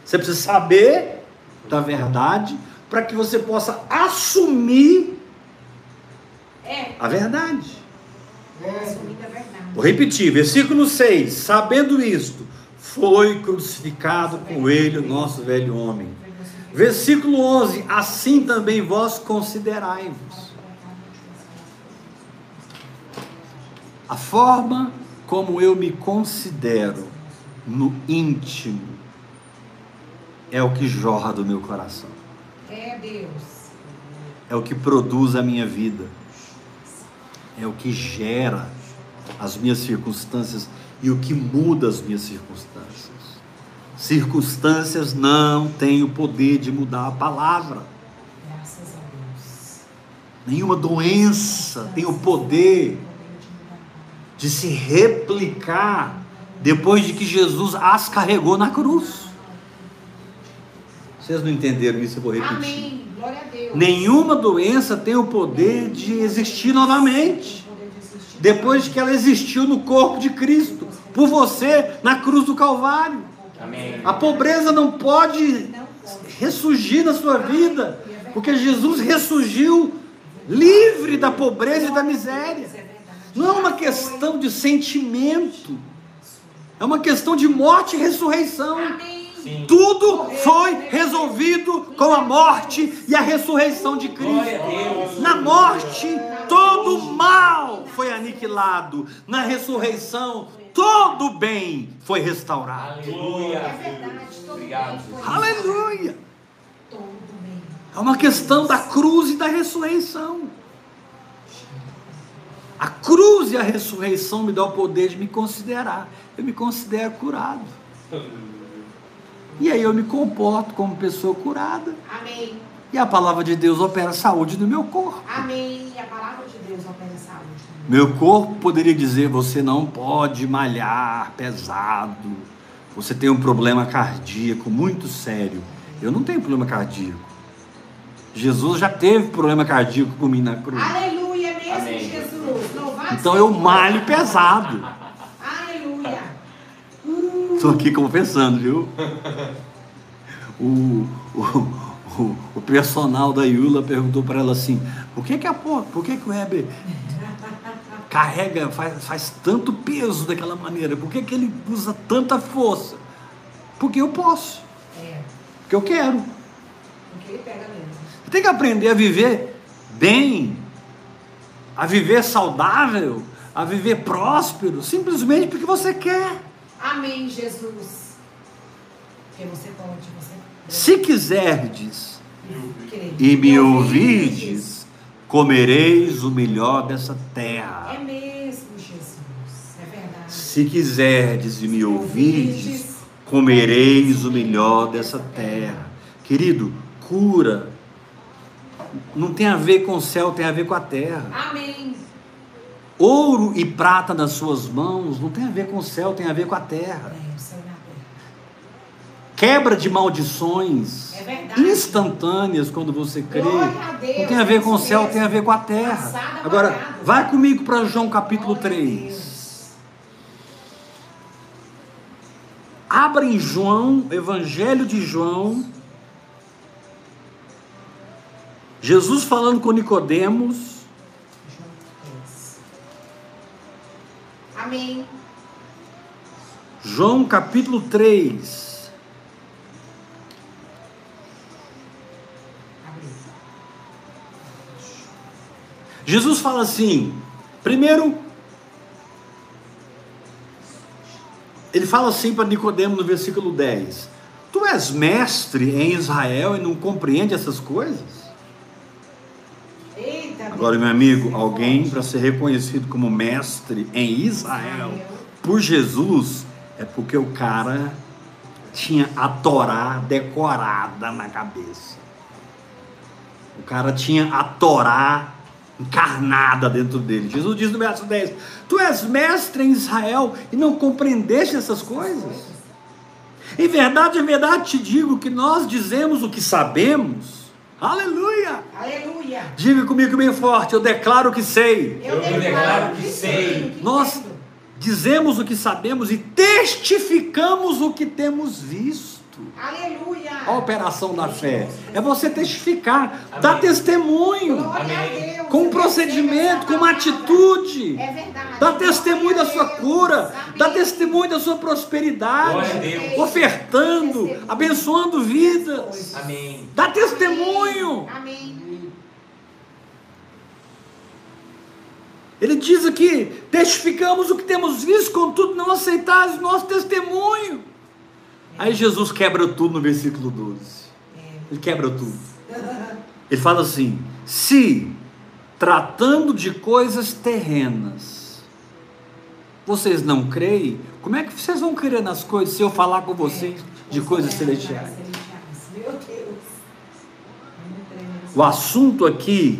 Você precisa saber da verdade para que você possa assumir É. a verdade. É, Assumida a verdade. Vou repetir, versículo 6: sabendo isto, foi crucificado com ele o nosso velho homem. Versículo 11: assim também vós considerai-vos. A forma como eu me considero no íntimo é o que jorra do meu coração, É Deus. é o que produz a minha vida, é o que gera as minhas circunstâncias e o que muda as minhas circunstâncias. Circunstâncias não têm o poder de mudar a palavra. Graças a Deus. Nenhuma doença tem o poder de se replicar depois de que Jesus as carregou na cruz. Vocês não entenderam isso? Eu vou repetir. Amém. Glória a Deus. Nenhuma doença tem o poder de existir novamente. Poder de. Depois que ela existiu no corpo de Cristo, por você na cruz do Calvário. Amém. A pobreza não pode ressurgir na sua vida, porque Jesus ressurgiu livre da pobreza e da miséria. Não é uma questão de sentimento, é uma questão de morte e ressurreição. Sim. Tudo foi resolvido com a morte e a ressurreição de Cristo. Na morte, todo o mal foi aniquilado. Na ressurreição, todo o bem foi restaurado. Aleluia. É verdade. Todo Obrigado, bem foi Jesus. Aleluia! Todo bem. É uma questão da cruz e da ressurreição. A cruz e a ressurreição me dão o poder de me considerar. Eu me considero curado. E aí eu me comporto como pessoa curada. Amém. E a palavra de Deus opera saúde no meu corpo. Amém. E a palavra de Deus opera saúde. Meu corpo poderia dizer: você não pode malhar pesado. Você tem um problema cardíaco muito sério. Eu não tenho problema cardíaco. Jesus já teve problema cardíaco por mim na cruz. Aleluia mesmo, Amém. Jesus. Louvado Então seja eu malho pesado. Aleluia. Estou aqui confessando, viu? O, o, o, o personal da Yula perguntou para ela assim: por que, que a por que, que o Heber carrega, faz, faz tanto peso daquela maneira? Por que, que ele usa tanta força? Porque eu posso, É. porque eu quero. Porque ele pega mesmo. Você tem que aprender a viver bem, a viver saudável, a viver próspero, simplesmente porque você quer. Amém, Jesus. Porque você pode, você Se quiserdes e me ouvirdes, comereis o melhor dessa É terra. mesmo, Jesus. Se quiserdes e me ouvirdes, comereis o melhor dessa terra. Querido, cura não tem a ver com o céu, tem a ver com a terra. Amém. Ouro e prata nas suas mãos não tem a ver com o céu, tem a ver com a terra. É, Quebra de maldições É instantâneas quando você crê. Deus, Não tem a ver com o céu, tem a ver com a terra. Agora, vai comigo para João capítulo Glória a 3. Deus. Abra em João, Evangelho de João. Jesus falando com Nicodemos. João 10. Amém. João capítulo 3. Jesus fala assim: primeiro, ele fala assim para Nicodemos no versículo 10: Tu és mestre em Israel e não compreende essas coisas? Agora, meu amigo, alguém para ser reconhecido como mestre em Israel por Jesus é porque o cara tinha a Torá decorada na cabeça. O cara tinha a Torá encarnada dentro dele. Jesus diz no verso 10: Tu és mestre em Israel e não compreendeste essas coisas? Em verdade, em verdade te digo que nós dizemos o que sabemos. Aleluia! Aleluia. Diga comigo bem forte, eu declaro que sei. Eu, Eu declaro que sei. Nós dizemos o que sabemos e testificamos o que temos visto. Aleluia. A operação da fé é você testificar, dar testemunho, Amém. Deus. com um procedimento, com uma atitude. É verdade. Dá testemunho da sua cura, dá Amém. testemunho da sua prosperidade, Glória a Deus. ofertando, abençoando vidas. Amém. Dá testemunho. Amém. Ele diz aqui: testificamos o que temos visto, contudo não aceitais o nosso testemunho. Aí Jesus quebra tudo no versículo 12. Ele quebra tudo. Ele fala assim: se tratando de coisas terrenas, vocês não creem, como é que vocês vão crer nas coisas se eu falar com vocês de coisas celestiais? É. O assunto aqui,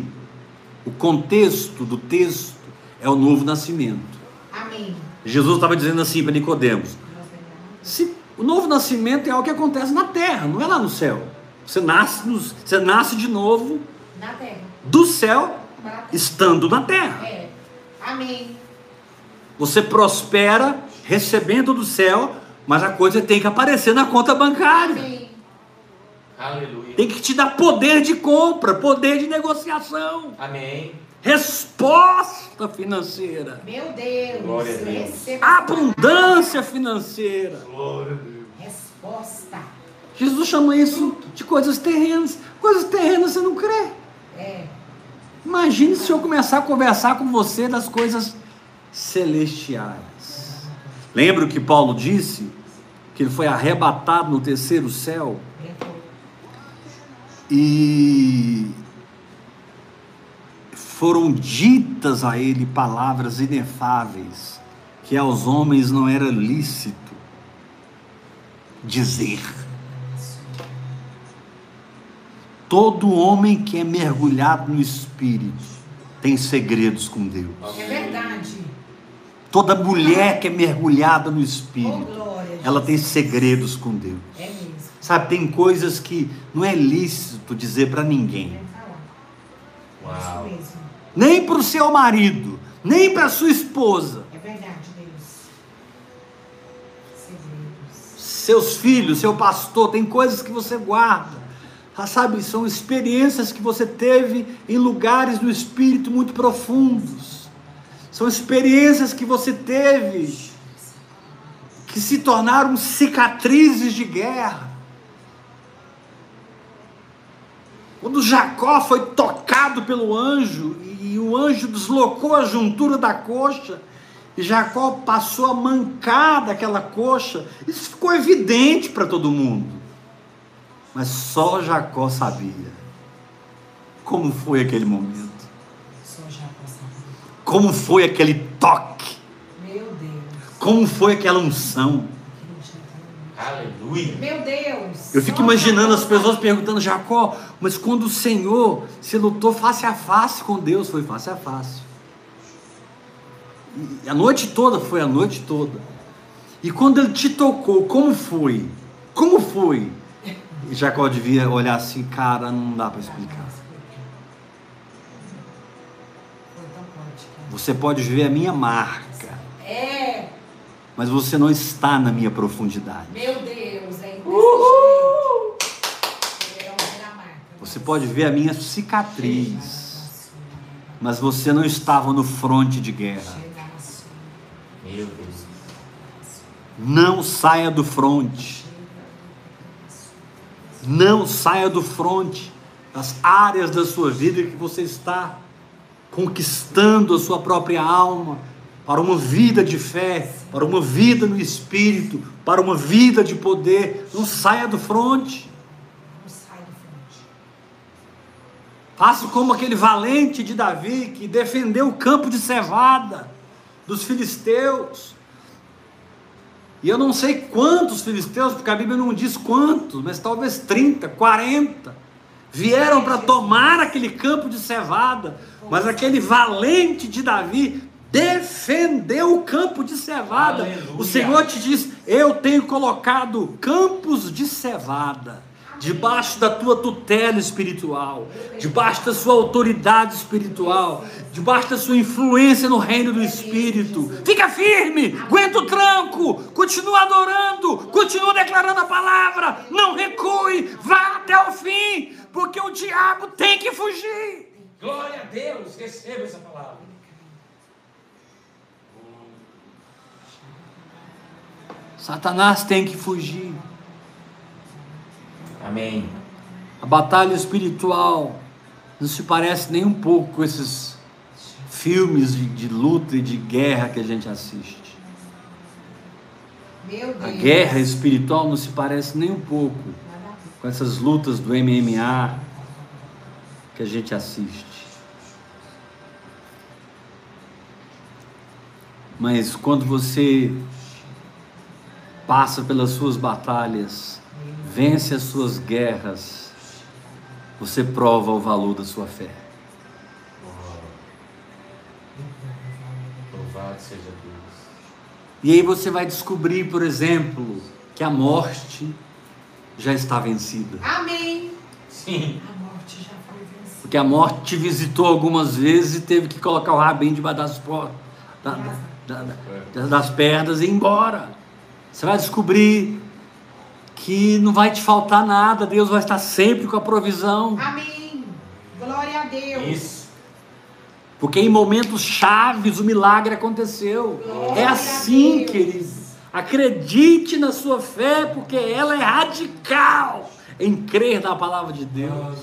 o contexto do texto é o novo nascimento. Amém. Jesus estava dizendo assim para Nicodemos: lembramos. se o novo nascimento é algo que acontece na terra, não é lá no céu. Você nasce, nos- você nasce de novo Na terra. do céu, Para a terra. estando na terra. É. Amém. Você prospera recebendo do céu, mas a coisa tem que aparecer na conta bancária. Amém. Aleluia. Tem que te dar poder de compra, poder de negociação, Amém. Resposta financeira, Meu Deus. Glória a Deus. Abundância financeira. Glória a Deus. Resposta. Jesus chama isso de coisas terrenas. Coisas terrenas você não crê. É. Imagine se eu começar a conversar com você das coisas celestiais. Lembra o que Paulo disse? Que ele foi arrebatado no terceiro céu e foram ditas a ele palavras inefáveis que aos homens não era lícito dizer. Todo homem que é mergulhado no Espírito tem segredos com Deus. É verdade. Toda mulher que é mergulhada no Oh, Espírito, glória. ela tem segredos com Deus. É mesmo. Sabe, tem coisas que não é lícito dizer para ninguém. Uau. É isso mesmo. Nem para o seu marido, nem para sua esposa, É verdade, Deus. Segredos. seus filhos, seu pastor, tem coisas que você guarda. Ah, Sabe, são experiências que você teve em lugares do espírito muito profundos. São experiências que você teve que se tornaram cicatrizes de guerra. Quando Jacó foi tocado pelo anjo o anjo deslocou a juntura da coxa, e Jacó passou a mancar daquela coxa, isso ficou evidente para todo mundo. Mas só Jacó sabia como foi aquele momento, como foi aquele toque. Como foi aquela unção? Aleluia. Meu Deus. Eu fico imaginando as pessoas perguntando, Jacó, mas quando o Senhor se lutou face a face com Deus, foi face a face. E a noite toda foi a noite toda. E quando ele te tocou, como foi? Como foi? E Jacó devia olhar assim, cara, não dá para explicar. Você pode ver a minha marca, É, mas você não está na minha profundidade. meu Deus, é Uhul. É. Você pode ver a minha cicatriz, mas você não estava no fronte de guerra. Meu Deus. Não saia do fronte. Não saia do fronte das áreas da sua vida que você está conquistando a sua própria alma para uma vida de fé, para uma vida no espírito, para uma vida de poder. Não saia do fronte. Faça como aquele valente de Davi que defendeu o campo de cevada dos filisteus. E eu não sei quantos filisteus, porque a Bíblia não diz quantos, mas talvez 30, 40, vieram para tomar aquele campo de cevada. Mas aquele valente de Davi defendeu o campo de cevada. Aleluia. O Senhor te diz: Eu tenho colocado campos de cevada debaixo da tua tutela espiritual, debaixo da sua autoridade espiritual, debaixo da sua influência no reino do Espírito. Fica firme, aguenta o tranco, continua adorando, continua declarando a palavra, não recue, vá até o fim, porque o diabo tem que fugir. Glória a Deus. Receba essa palavra. Satanás tem que fugir. Amém. A batalha espiritual não se parece nem um pouco com esses filmes de, de luta e de guerra que a gente assiste. Meu Deus. A guerra espiritual não se parece nem um pouco com essas lutas do MMA que a gente assiste. Mas quando você passa pelas suas batalhas, vence as suas guerras, você prova o valor da sua fé. Louvado seja Deus. E aí você vai descobrir, por exemplo, que a morte já está vencida. Amém. Sim. A morte já foi vencida. Porque a morte te visitou algumas vezes e teve que colocar o rabinho debaixo das, da- da- da- da- das pernas e ir embora. Você vai descobrir que não vai te faltar nada, Deus vai estar sempre com a provisão. Amém. Glória a Deus. Isso. Porque em momentos chaves o milagre aconteceu. Glória É assim, Deus. querido. Acredite na sua fé, porque ela é radical em crer na palavra de Deus.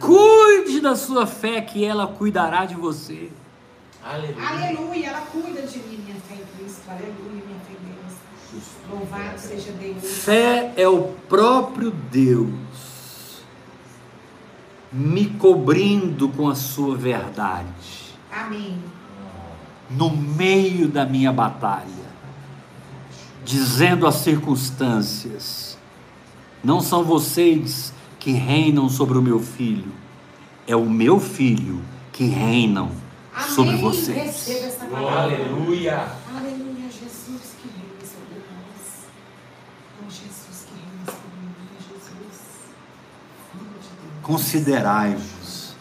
Cuide da sua fé, que ela cuidará de você. Aleluia. Aleluia. Ela cuida de mim, minha fé em Cristo. Aleluia, minha fé em Deus. Louvado seja Deus. Fé é o próprio Deus me cobrindo com a sua verdade Amém. no meio da minha batalha, dizendo às circunstâncias: não são vocês que reinam sobre o meu filho, é o meu filho que reinam Amém. sobre vocês. Receba essa palavra. Aleluia. Aleluia, Considerai-vos,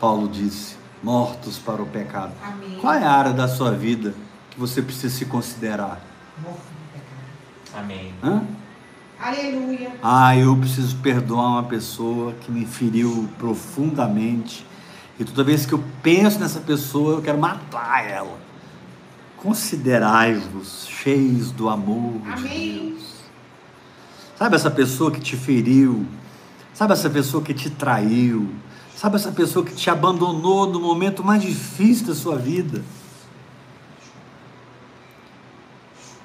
Paulo disse, mortos para o pecado. Amém. Qual é a área da sua vida que você precisa se considerar? Morto no pecado. Amém. Hã? Aleluia. Ah, eu preciso perdoar uma pessoa que me feriu profundamente. E toda vez que eu penso nessa pessoa, eu quero matar ela. Considerai-vos cheios do amor de Amém. Deus. Sabe essa pessoa que te feriu? Sabe essa pessoa que te traiu? Sabe essa pessoa que te abandonou no momento mais difícil da sua vida?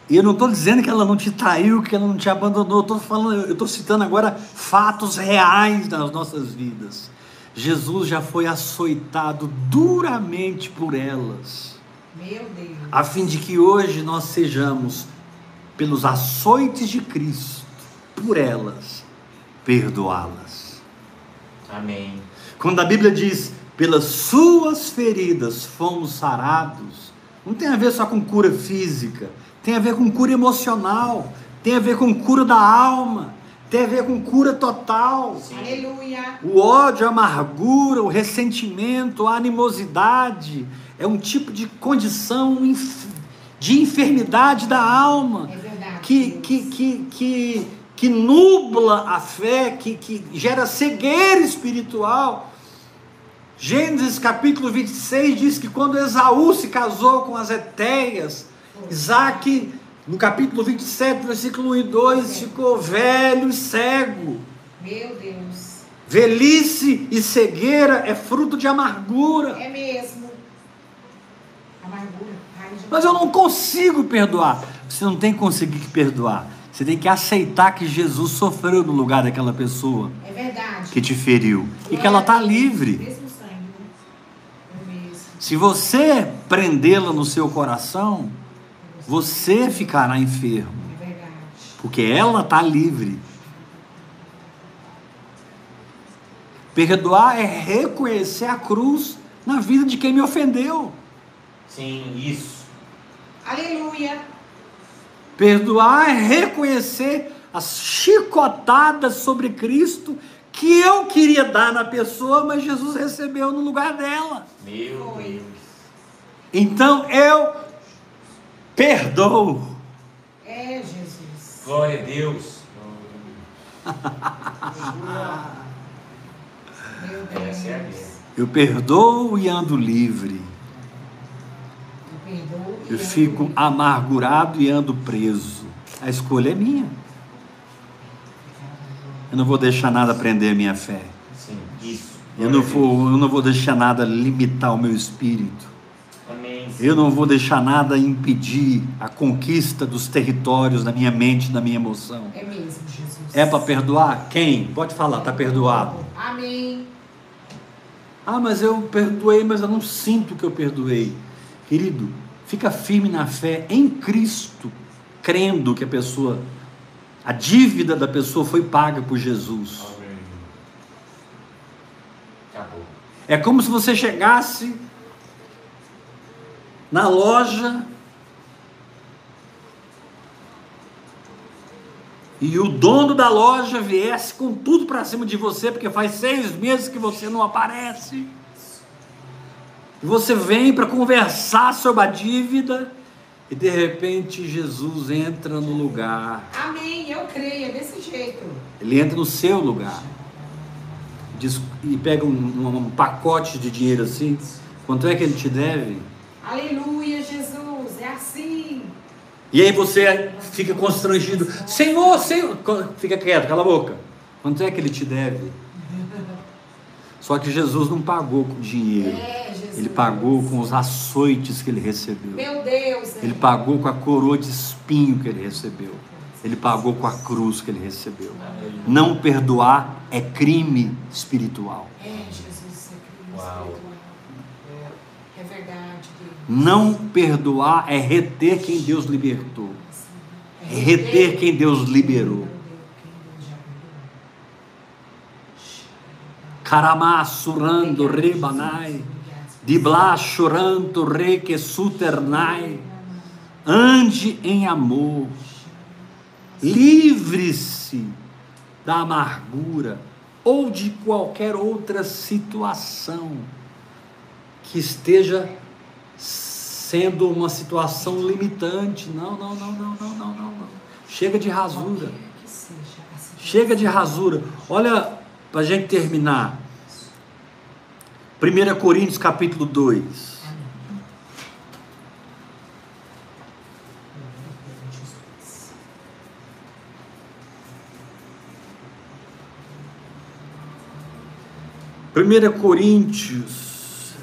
E eu não estou dizendo que ela não te traiu, que ela não te abandonou. Eu estou falando, eu estou citando agora fatos reais das nossas vidas. Jesus já foi açoitado duramente por elas. Meu Deus. a fim de que hoje nós sejamos, pelos açoites de Cristo, por elas, perdoá-las. Amém. Quando a Bíblia diz, pelas suas feridas fomos sarados, não tem a ver só com cura física, tem a ver com cura emocional, tem a ver com cura da alma, tem a ver com cura total. Aleluia. O ódio, a amargura, o ressentimento, a animosidade é um tipo de condição de enfermidade da alma É verdade. que, que, que, que, que nubla a fé, que, que gera cegueira espiritual. Gênesis capítulo 26 diz que quando Esaú se casou com as Etéias, Isaac, no capítulo 27, versículo 1 e 2, ficou velho e cego. Meu Deus. Velhice e cegueira é fruto de amargura. É mesmo. Amargura. Mas eu não consigo perdoar. Você não tem que conseguir perdoar. Você tem que aceitar que Jesus sofreu no lugar daquela pessoa É verdade. que te feriu e que ela está livre. Mesmo sangue. né? É mesmo. Se você prendê-la no seu coração, você ficará enfermo, É verdade. porque ela está livre. Perdoar é reconhecer a cruz na vida de quem me ofendeu. Sim, isso. Aleluia. Perdoar é reconhecer as chicotadas sobre Cristo que eu queria dar na pessoa, mas Jesus recebeu no lugar dela. Meu. Deus. Então eu perdoo. É Jesus. Glória a Deus. Meu Deus. É minha. Eu perdoo e ando livre. Eu fico amargurado e ando preso. A escolha é minha. Eu não vou deixar nada prender a minha fé. Sim, isso. Eu não vou, eu não vou deixar nada limitar o meu espírito. Amém. Eu não vou deixar nada impedir a conquista dos territórios da minha mente, da minha emoção. É mesmo, Jesus. É para perdoar? Quem? Pode falar, está perdoado. Amém. Ah, mas eu perdoei, mas eu não sinto que eu perdoei. Querido, fica firme na fé em Cristo, crendo que a pessoa, a dívida da pessoa foi paga por Jesus. Amém. Acabou. É como se você chegasse na loja e o dono da loja viesse com tudo para cima de você, porque faz seis meses que você não aparece. E você vem para conversar sobre a dívida e de repente Jesus entra no lugar. Amém. Eu creio. É desse jeito. Ele entra no seu lugar. Diz- e pega um, um- pacote de dinheiro assim. Quanto é que ele te deve? Aleluia, Jesus. É assim. E aí você fica constrangido. Senhor, Senhor. Fica quieto, cala a boca. Quanto é que ele te deve? Só que Jesus não pagou com dinheiro. É. Ele pagou com os açoites que ele recebeu. Meu Deus. é. Ele pagou com a coroa de espinho que ele recebeu. Ele pagou com a cruz que ele recebeu. Amém. Não perdoar é crime espiritual. É, Jesus. É crime Uau. espiritual. É verdade, Deus. Não perdoar é reter quem Deus libertou. É reter quem Deus liberou. Caramá surando rebanai. Diblá chorando re que suternai. Ande em amor. Livre-se da amargura ou de qualquer outra situação que esteja sendo uma situação limitante. Não, não, não, não, não, não, não. não. Chega de rasura. Que seja a situação. Chega de rasura. Olha, para a gente terminar. 1 Coríntios capítulo 2. Primeira Coríntios,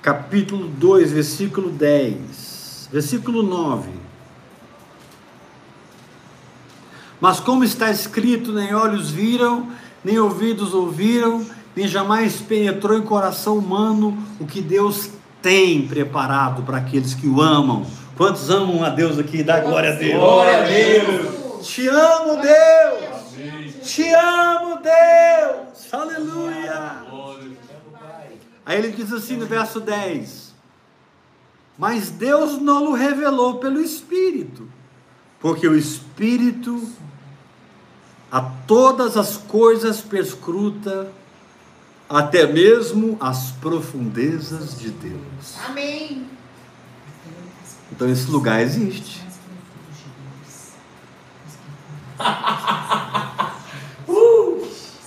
capítulo 2, versículo 10, versículo 9. Mas como está escrito, nem olhos viram, nem ouvidos ouviram, nem jamais penetrou em coração humano o que Deus tem preparado para aqueles que o amam. Quantos amam a Deus aqui? Dá glória a Deus. Glória a Deus. Te amo, Deus. Te amo, Deus. Aleluia. Aí ele diz assim no verso 10: Mas Deus não o revelou pelo Espírito, porque o Espírito a todas as coisas perscruta, até mesmo as profundezas de Deus. Amém. Então esse lugar existe.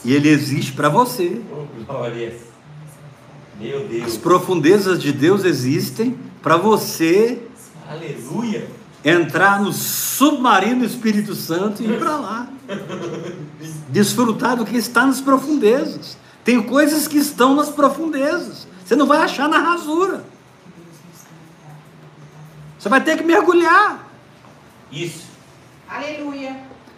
E ele existe para você. Oh, glória. Meu As Deus. profundezas de Deus existem para você Aleluia. entrar no submarino Espírito Santo e ir para lá. Desfrutar do que está nas profundezas. Tem coisas que estão nas profundezas. Você não vai achar na rasura. Você vai ter que mergulhar. Isso. Aleluia.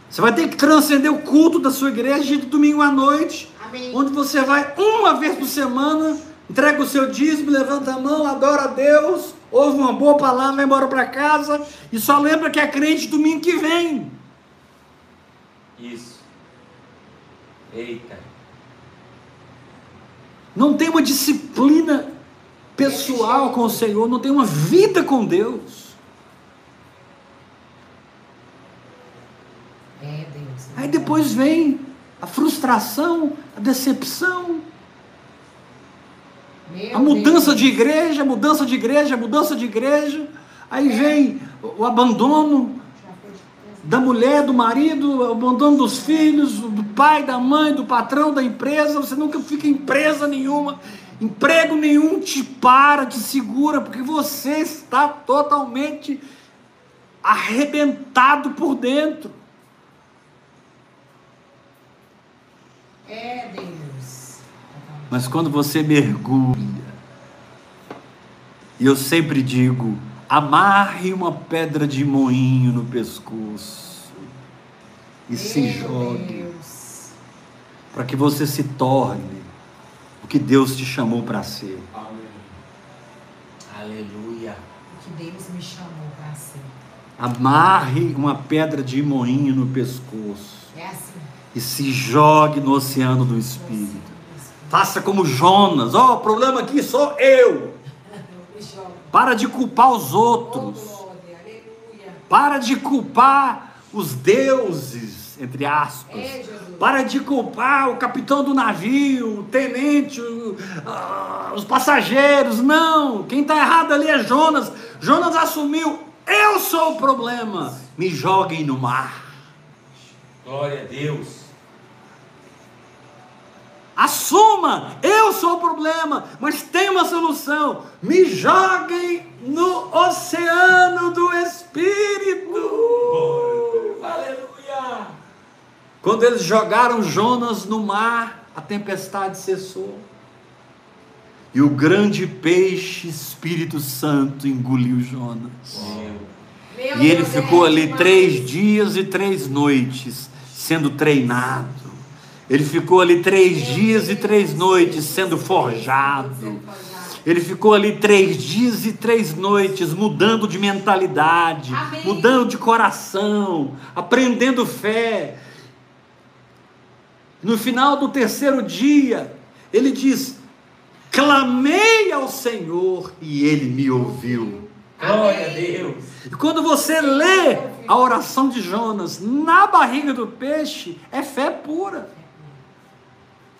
Você vai ter que transcender o culto da sua igreja de domingo à noite, Amém. onde você vai uma vez por semana, entrega o seu dízimo, levanta a mão, adora a Deus, ouve uma boa palavra, vai embora para casa e só lembra que é crente domingo que vem. Isso. Eita. Não tem uma disciplina pessoal com o Senhor, não tem uma vida com Deus. É, Deus. Aí depois vem a frustração, a decepção, a mudança de igreja, mudança de igreja, mudança de igreja. Aí vem o abandono Já foi de presente. Da mulher, do marido, o abandono dos filhos, do pai, da mãe, do patrão, da empresa. Você nunca fica em empresa nenhuma, emprego nenhum te para, te segura, porque você está totalmente arrebentado por dentro. É, Deus. Mas quando você mergulha, e eu sempre digo, amarre uma pedra de moinho no pescoço e se Meu jogue, Deus. para que você se torne o que Deus te chamou para ser. Aleluia. O que Deus me chamou para ser. Amarre uma pedra de moinho no pescoço É assim. e se jogue no oceano do Espírito. Faça como Jonas, ó, o problema aqui sou eu. Para de culpar os outros. Para de culpar os deuses, entre aspas. É. Para de culpar o capitão do navio, o tenente, o- ah, os passageiros. Não, quem está errado ali é Jonas. Jonas assumiu: eu sou o problema. Me joguem no mar. Glória a Deus. Assuma, eu sou o problema, mas tem uma solução. Me joguem no oceano do Espírito. Aleluia. Quando eles jogaram Jonas no mar, a tempestade cessou. E o grande peixe Espírito Santo engoliu Jonas. Meu E ele Deus, ficou é ali três dias e três noites sendo treinado. Ele ficou ali três dias e três noites sendo forjado. Ele ficou ali três dias e três noites mudando de mentalidade, Amém. mudando de coração, aprendendo fé. No final do terceiro dia, ele diz: Clamei ao Senhor e ele me ouviu. Glória a. Deus. E quando você lê a oração de Jonas na barriga do peixe, é fé pura.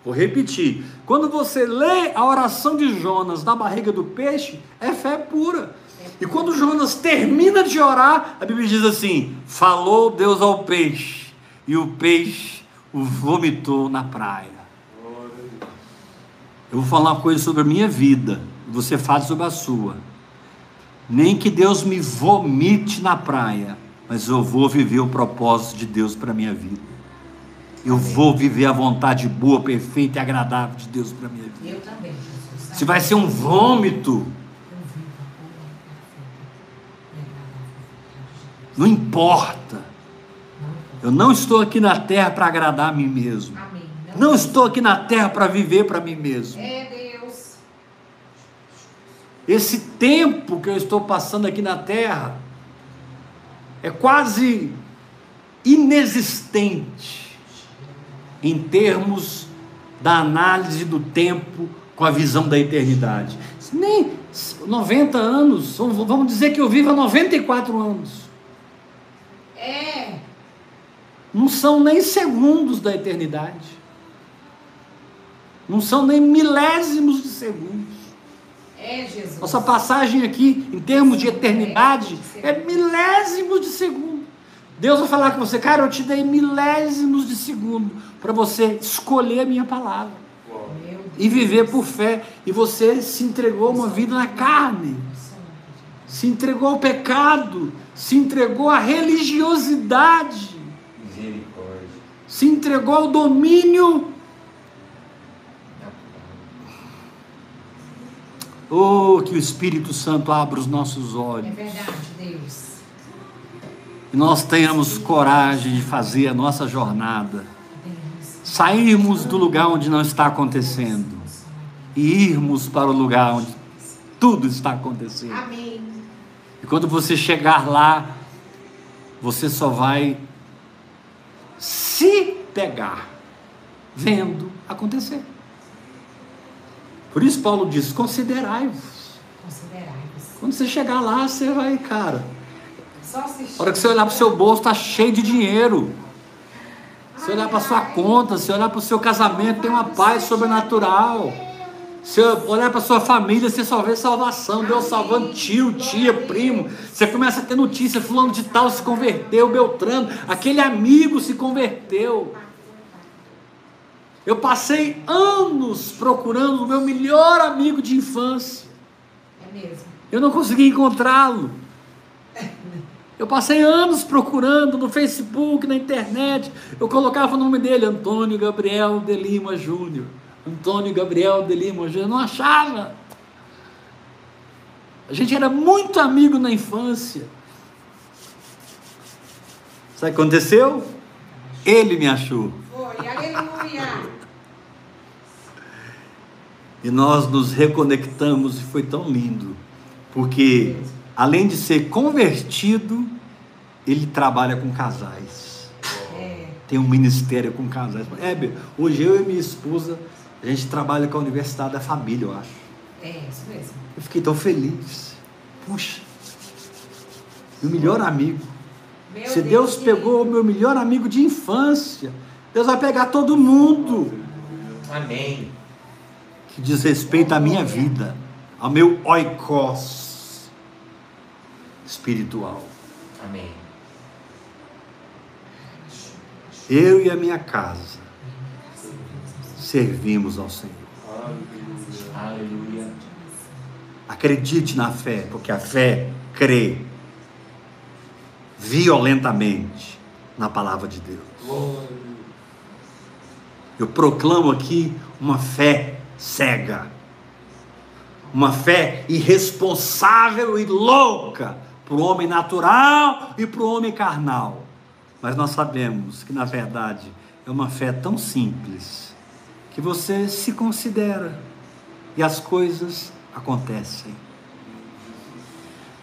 Vou repetir. Quando você lê a oração de Jonas na barriga do peixe, é fé pura. E quando Jonas termina de orar, a Bíblia diz assim: Falou Deus ao peixe, e o peixe o vomitou na praia. Eu vou falar uma coisa sobre a minha vida, você fala sobre a sua. Nem que Deus me vomite na praia, mas eu vou viver o propósito de Deus para minha vida. Eu vou viver a vontade boa, perfeita e agradável de Deus para minha vida. Eu também, Jesus. Se vai ser um vômito, não importa. Eu não estou aqui na terra para agradar a mim mesmo. Amém. Não estou aqui na terra para viver para mim mesmo. É esse tempo que eu estou passando aqui na terra é quase inexistente em termos da análise do tempo com a visão da eternidade. Nem 90 anos, vamos dizer que eu vivo há 94 anos. É. Não são nem segundos da eternidade. Não são nem milésimos de segundos. É, Jesus. Nossa passagem aqui, em termos de eternidade, é milésimos de segundo. Deus vai falar com você, cara, eu te dei milésimos de segundo para você escolher a minha palavra e viver por fé. E você se entregou a uma vida na carne, se entregou ao pecado, se entregou à religiosidade, se entregou ao domínio. Oh, que o Espírito Santo abra os nossos É olhos verdade, Deus. e nós tenhamos coragem de fazer a nossa jornada. Sairmos do lugar onde não está acontecendo e irmos para o lugar onde tudo está acontecendo. Amém. E quando você chegar lá, você só vai se pegar vendo acontecer. Por isso Paulo diz: considerai-vos. Considerai-vos. Quando você chegar lá, você vai, cara. Só assistir. A hora que você olhar para o seu bolso, está cheio de dinheiro. Se olhar para sua conta, se olhar para o seu casamento, tem uma paz sobrenatural. Se olhar para sua família, você só vê salvação. Deus salvando tio, tia, primo. Você começa a ter notícia: fulano de tal se converteu, Beltrano, aquele amigo se converteu. Eu passei anos procurando o meu melhor amigo de infância. É mesmo. Eu não consegui encontrá-lo. Eu passei anos procurando no Facebook, na internet. Eu colocava o nome dele, Antônio Gabriel de Lima Júnior. Antônio Gabriel de Lima Júnior. Não achava. A gente era muito amigo na infância. Sabe o que aconteceu? Ele me achou. Foi, aleluia. E nós nos reconectamos e foi tão lindo. Porque, além de ser convertido, ele trabalha com casais. É. Tem um ministério com casais. Heber, hoje eu e minha esposa, a gente trabalha com a Universidade da Família, eu acho. É, isso mesmo. Eu fiquei tão feliz. Puxa, meu melhor amigo. Meu Se Deus querido. pegou o meu melhor amigo de infância, Deus vai pegar todo mundo Amém. que diz respeito à minha vida, ao meu oikos espiritual. Amém. Eu e a minha casa servimos ao Senhor. Aleluia. Acredite na fé, porque a fé crê violentamente na palavra de Deus. Eu proclamo aqui uma fé cega, uma fé irresponsável e louca para o homem natural e para o homem carnal. Mas nós sabemos que, na verdade, é uma fé tão simples que você se considera e as coisas acontecem.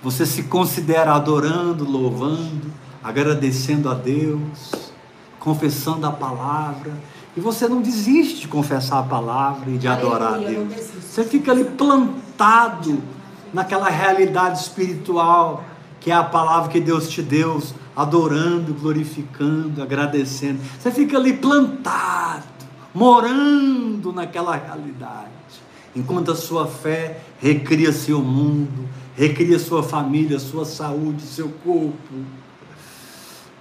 Você se considera adorando, louvando, agradecendo a Deus, confessando a palavra, e você não desiste de confessar a palavra e de adorar a Deus. Você fica ali plantado naquela realidade espiritual que é a palavra que Deus te deu, adorando, glorificando, agradecendo. Você fica ali plantado, morando naquela realidade. Enquanto a sua fé recria seu mundo, recria sua família, sua saúde, seu corpo.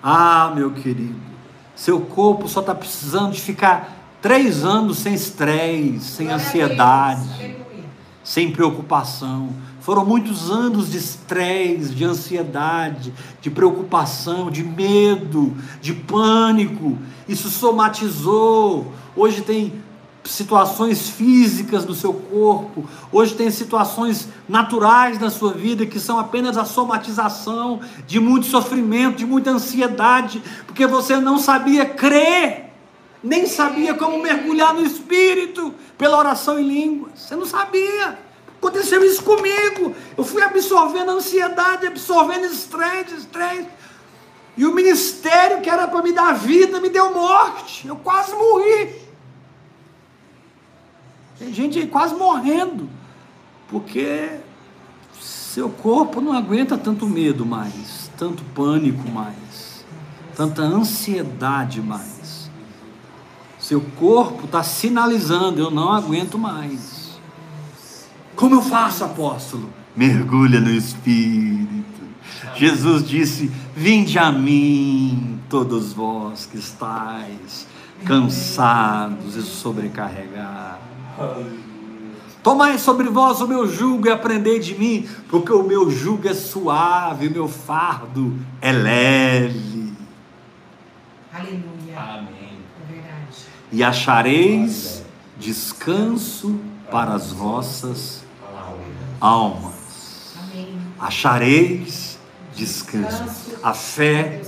Ah, meu querido, seu corpo só está precisando de ficar três anos sem estresse, sem ansiedade, sem preocupação. Foram muitos anos de estresse, de ansiedade, de preocupação, de medo, de pânico. Isso somatizou. Hoje tem situações físicas no seu corpo, hoje tem situações naturais na sua vida que são apenas a somatização de muito sofrimento, de muita ansiedade, porque você não sabia crer, nem sabia como mergulhar no espírito pela oração em línguas. Você não sabia Aconteceu isso comigo. Eu fui absorvendo ansiedade, absorvendo estresse, estresse. E o ministério que era para me dar vida me deu morte. Eu quase morri. Tem gente aí quase morrendo. Porque seu corpo não aguenta tanto medo mais, tanto pânico mais, tanta ansiedade mais. Seu corpo está sinalizando: eu não aguento mais. Como eu faço, apóstolo? Mergulha no Espírito. Jesus disse: Vinde a mim, todos vós que estáis cansados e sobrecarregados. Tomai sobre vós o meu jugo e aprendei de mim, porque o meu jugo é suave, o meu fardo é leve. Aleluia. Amém. É verdade. E achareis descanso para as vossas almas. Amém. Achareis descanso. A fé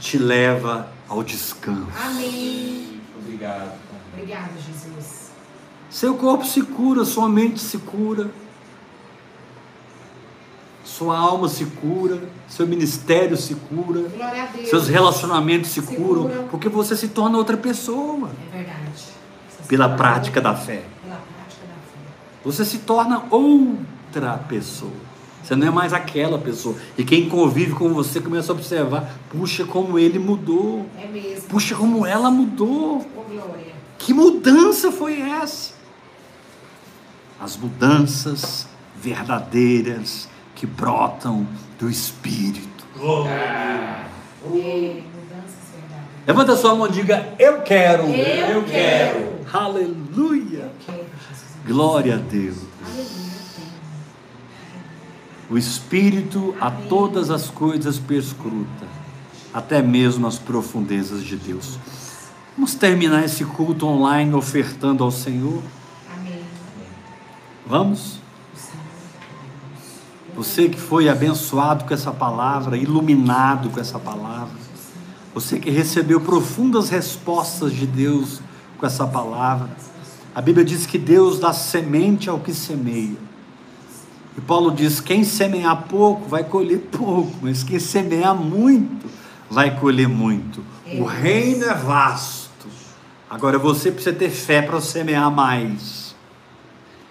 te leva ao descanso. Amém. Obrigado. Obrigada, Jesus. Seu corpo se cura, sua mente se cura, sua alma se cura, seu ministério se cura, Glória a Deus. seus relacionamentos se Se curam, curam. porque você se torna outra pessoa É verdade. Pela prática da fé. Pela prática da fé. Você se torna outra pessoa. Você não é mais aquela pessoa. E quem convive com você começa a observar: puxa, como ele mudou. É mesmo. Puxa, como ela mudou. Glória. Que mudança foi essa? As mudanças verdadeiras que brotam do Espírito. Mudanças verdadeiras. Levanta sua mão e diga: Eu quero. Eu quero. Aleluia. Eu quero, Jesus. Glória a Deus. Aleluia. O Espírito a todas as coisas perscruta, até mesmo as profundezas de Deus. Vamos terminar esse culto online ofertando ao Senhor? Amém. Vamos? Você que foi abençoado com essa palavra, iluminado com essa palavra, você que recebeu profundas respostas de Deus com essa palavra. A Bíblia diz que Deus dá semente ao que semeia. E Paulo diz: quem semear pouco vai colher pouco, mas quem semear muito vai colher muito. O reino é vasto. Agora você precisa ter fé para semear mais.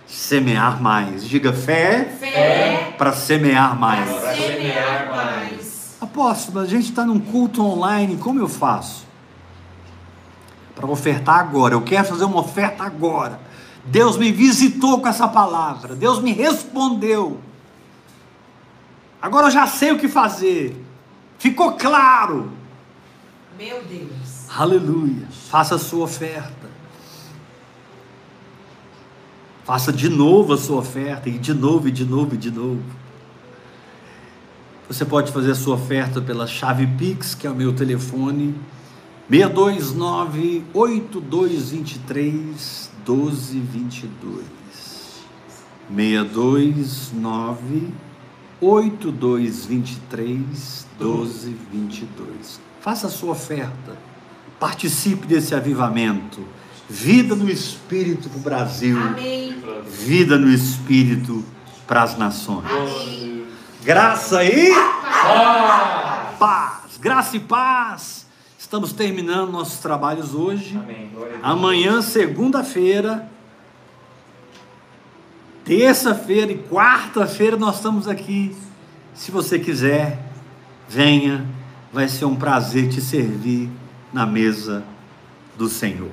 Semear mais. Diga fé Fé para semear mais. para semear mais. Apóstolo, a gente está num culto online, como eu faço? Para ofertar agora, eu quero fazer uma oferta agora. Deus me visitou com essa palavra, Deus me respondeu. Agora eu já sei o que fazer, ficou claro. Meu Deus. Aleluia. Faça a sua oferta. Faça de novo a sua oferta, e de novo, e de novo, e de novo. Você pode fazer a sua oferta pela chave Pix, que é o meu telefone, 629 8223 1222. 629 8223 1222. Faça a sua oferta. Participe desse avivamento. Vida no Espírito para o Brasil. Amém. Vida no Espírito para as nações. Amém. Graça e paz. Graça e paz. Estamos terminando nossos trabalhos hoje. Amanhã, segunda-feira, terça-feira e quarta-feira nós estamos aqui. Se você quiser, venha. Vai ser um prazer te servir na mesa do Senhor.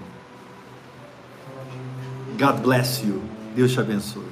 God bless you. Deus te abençoe.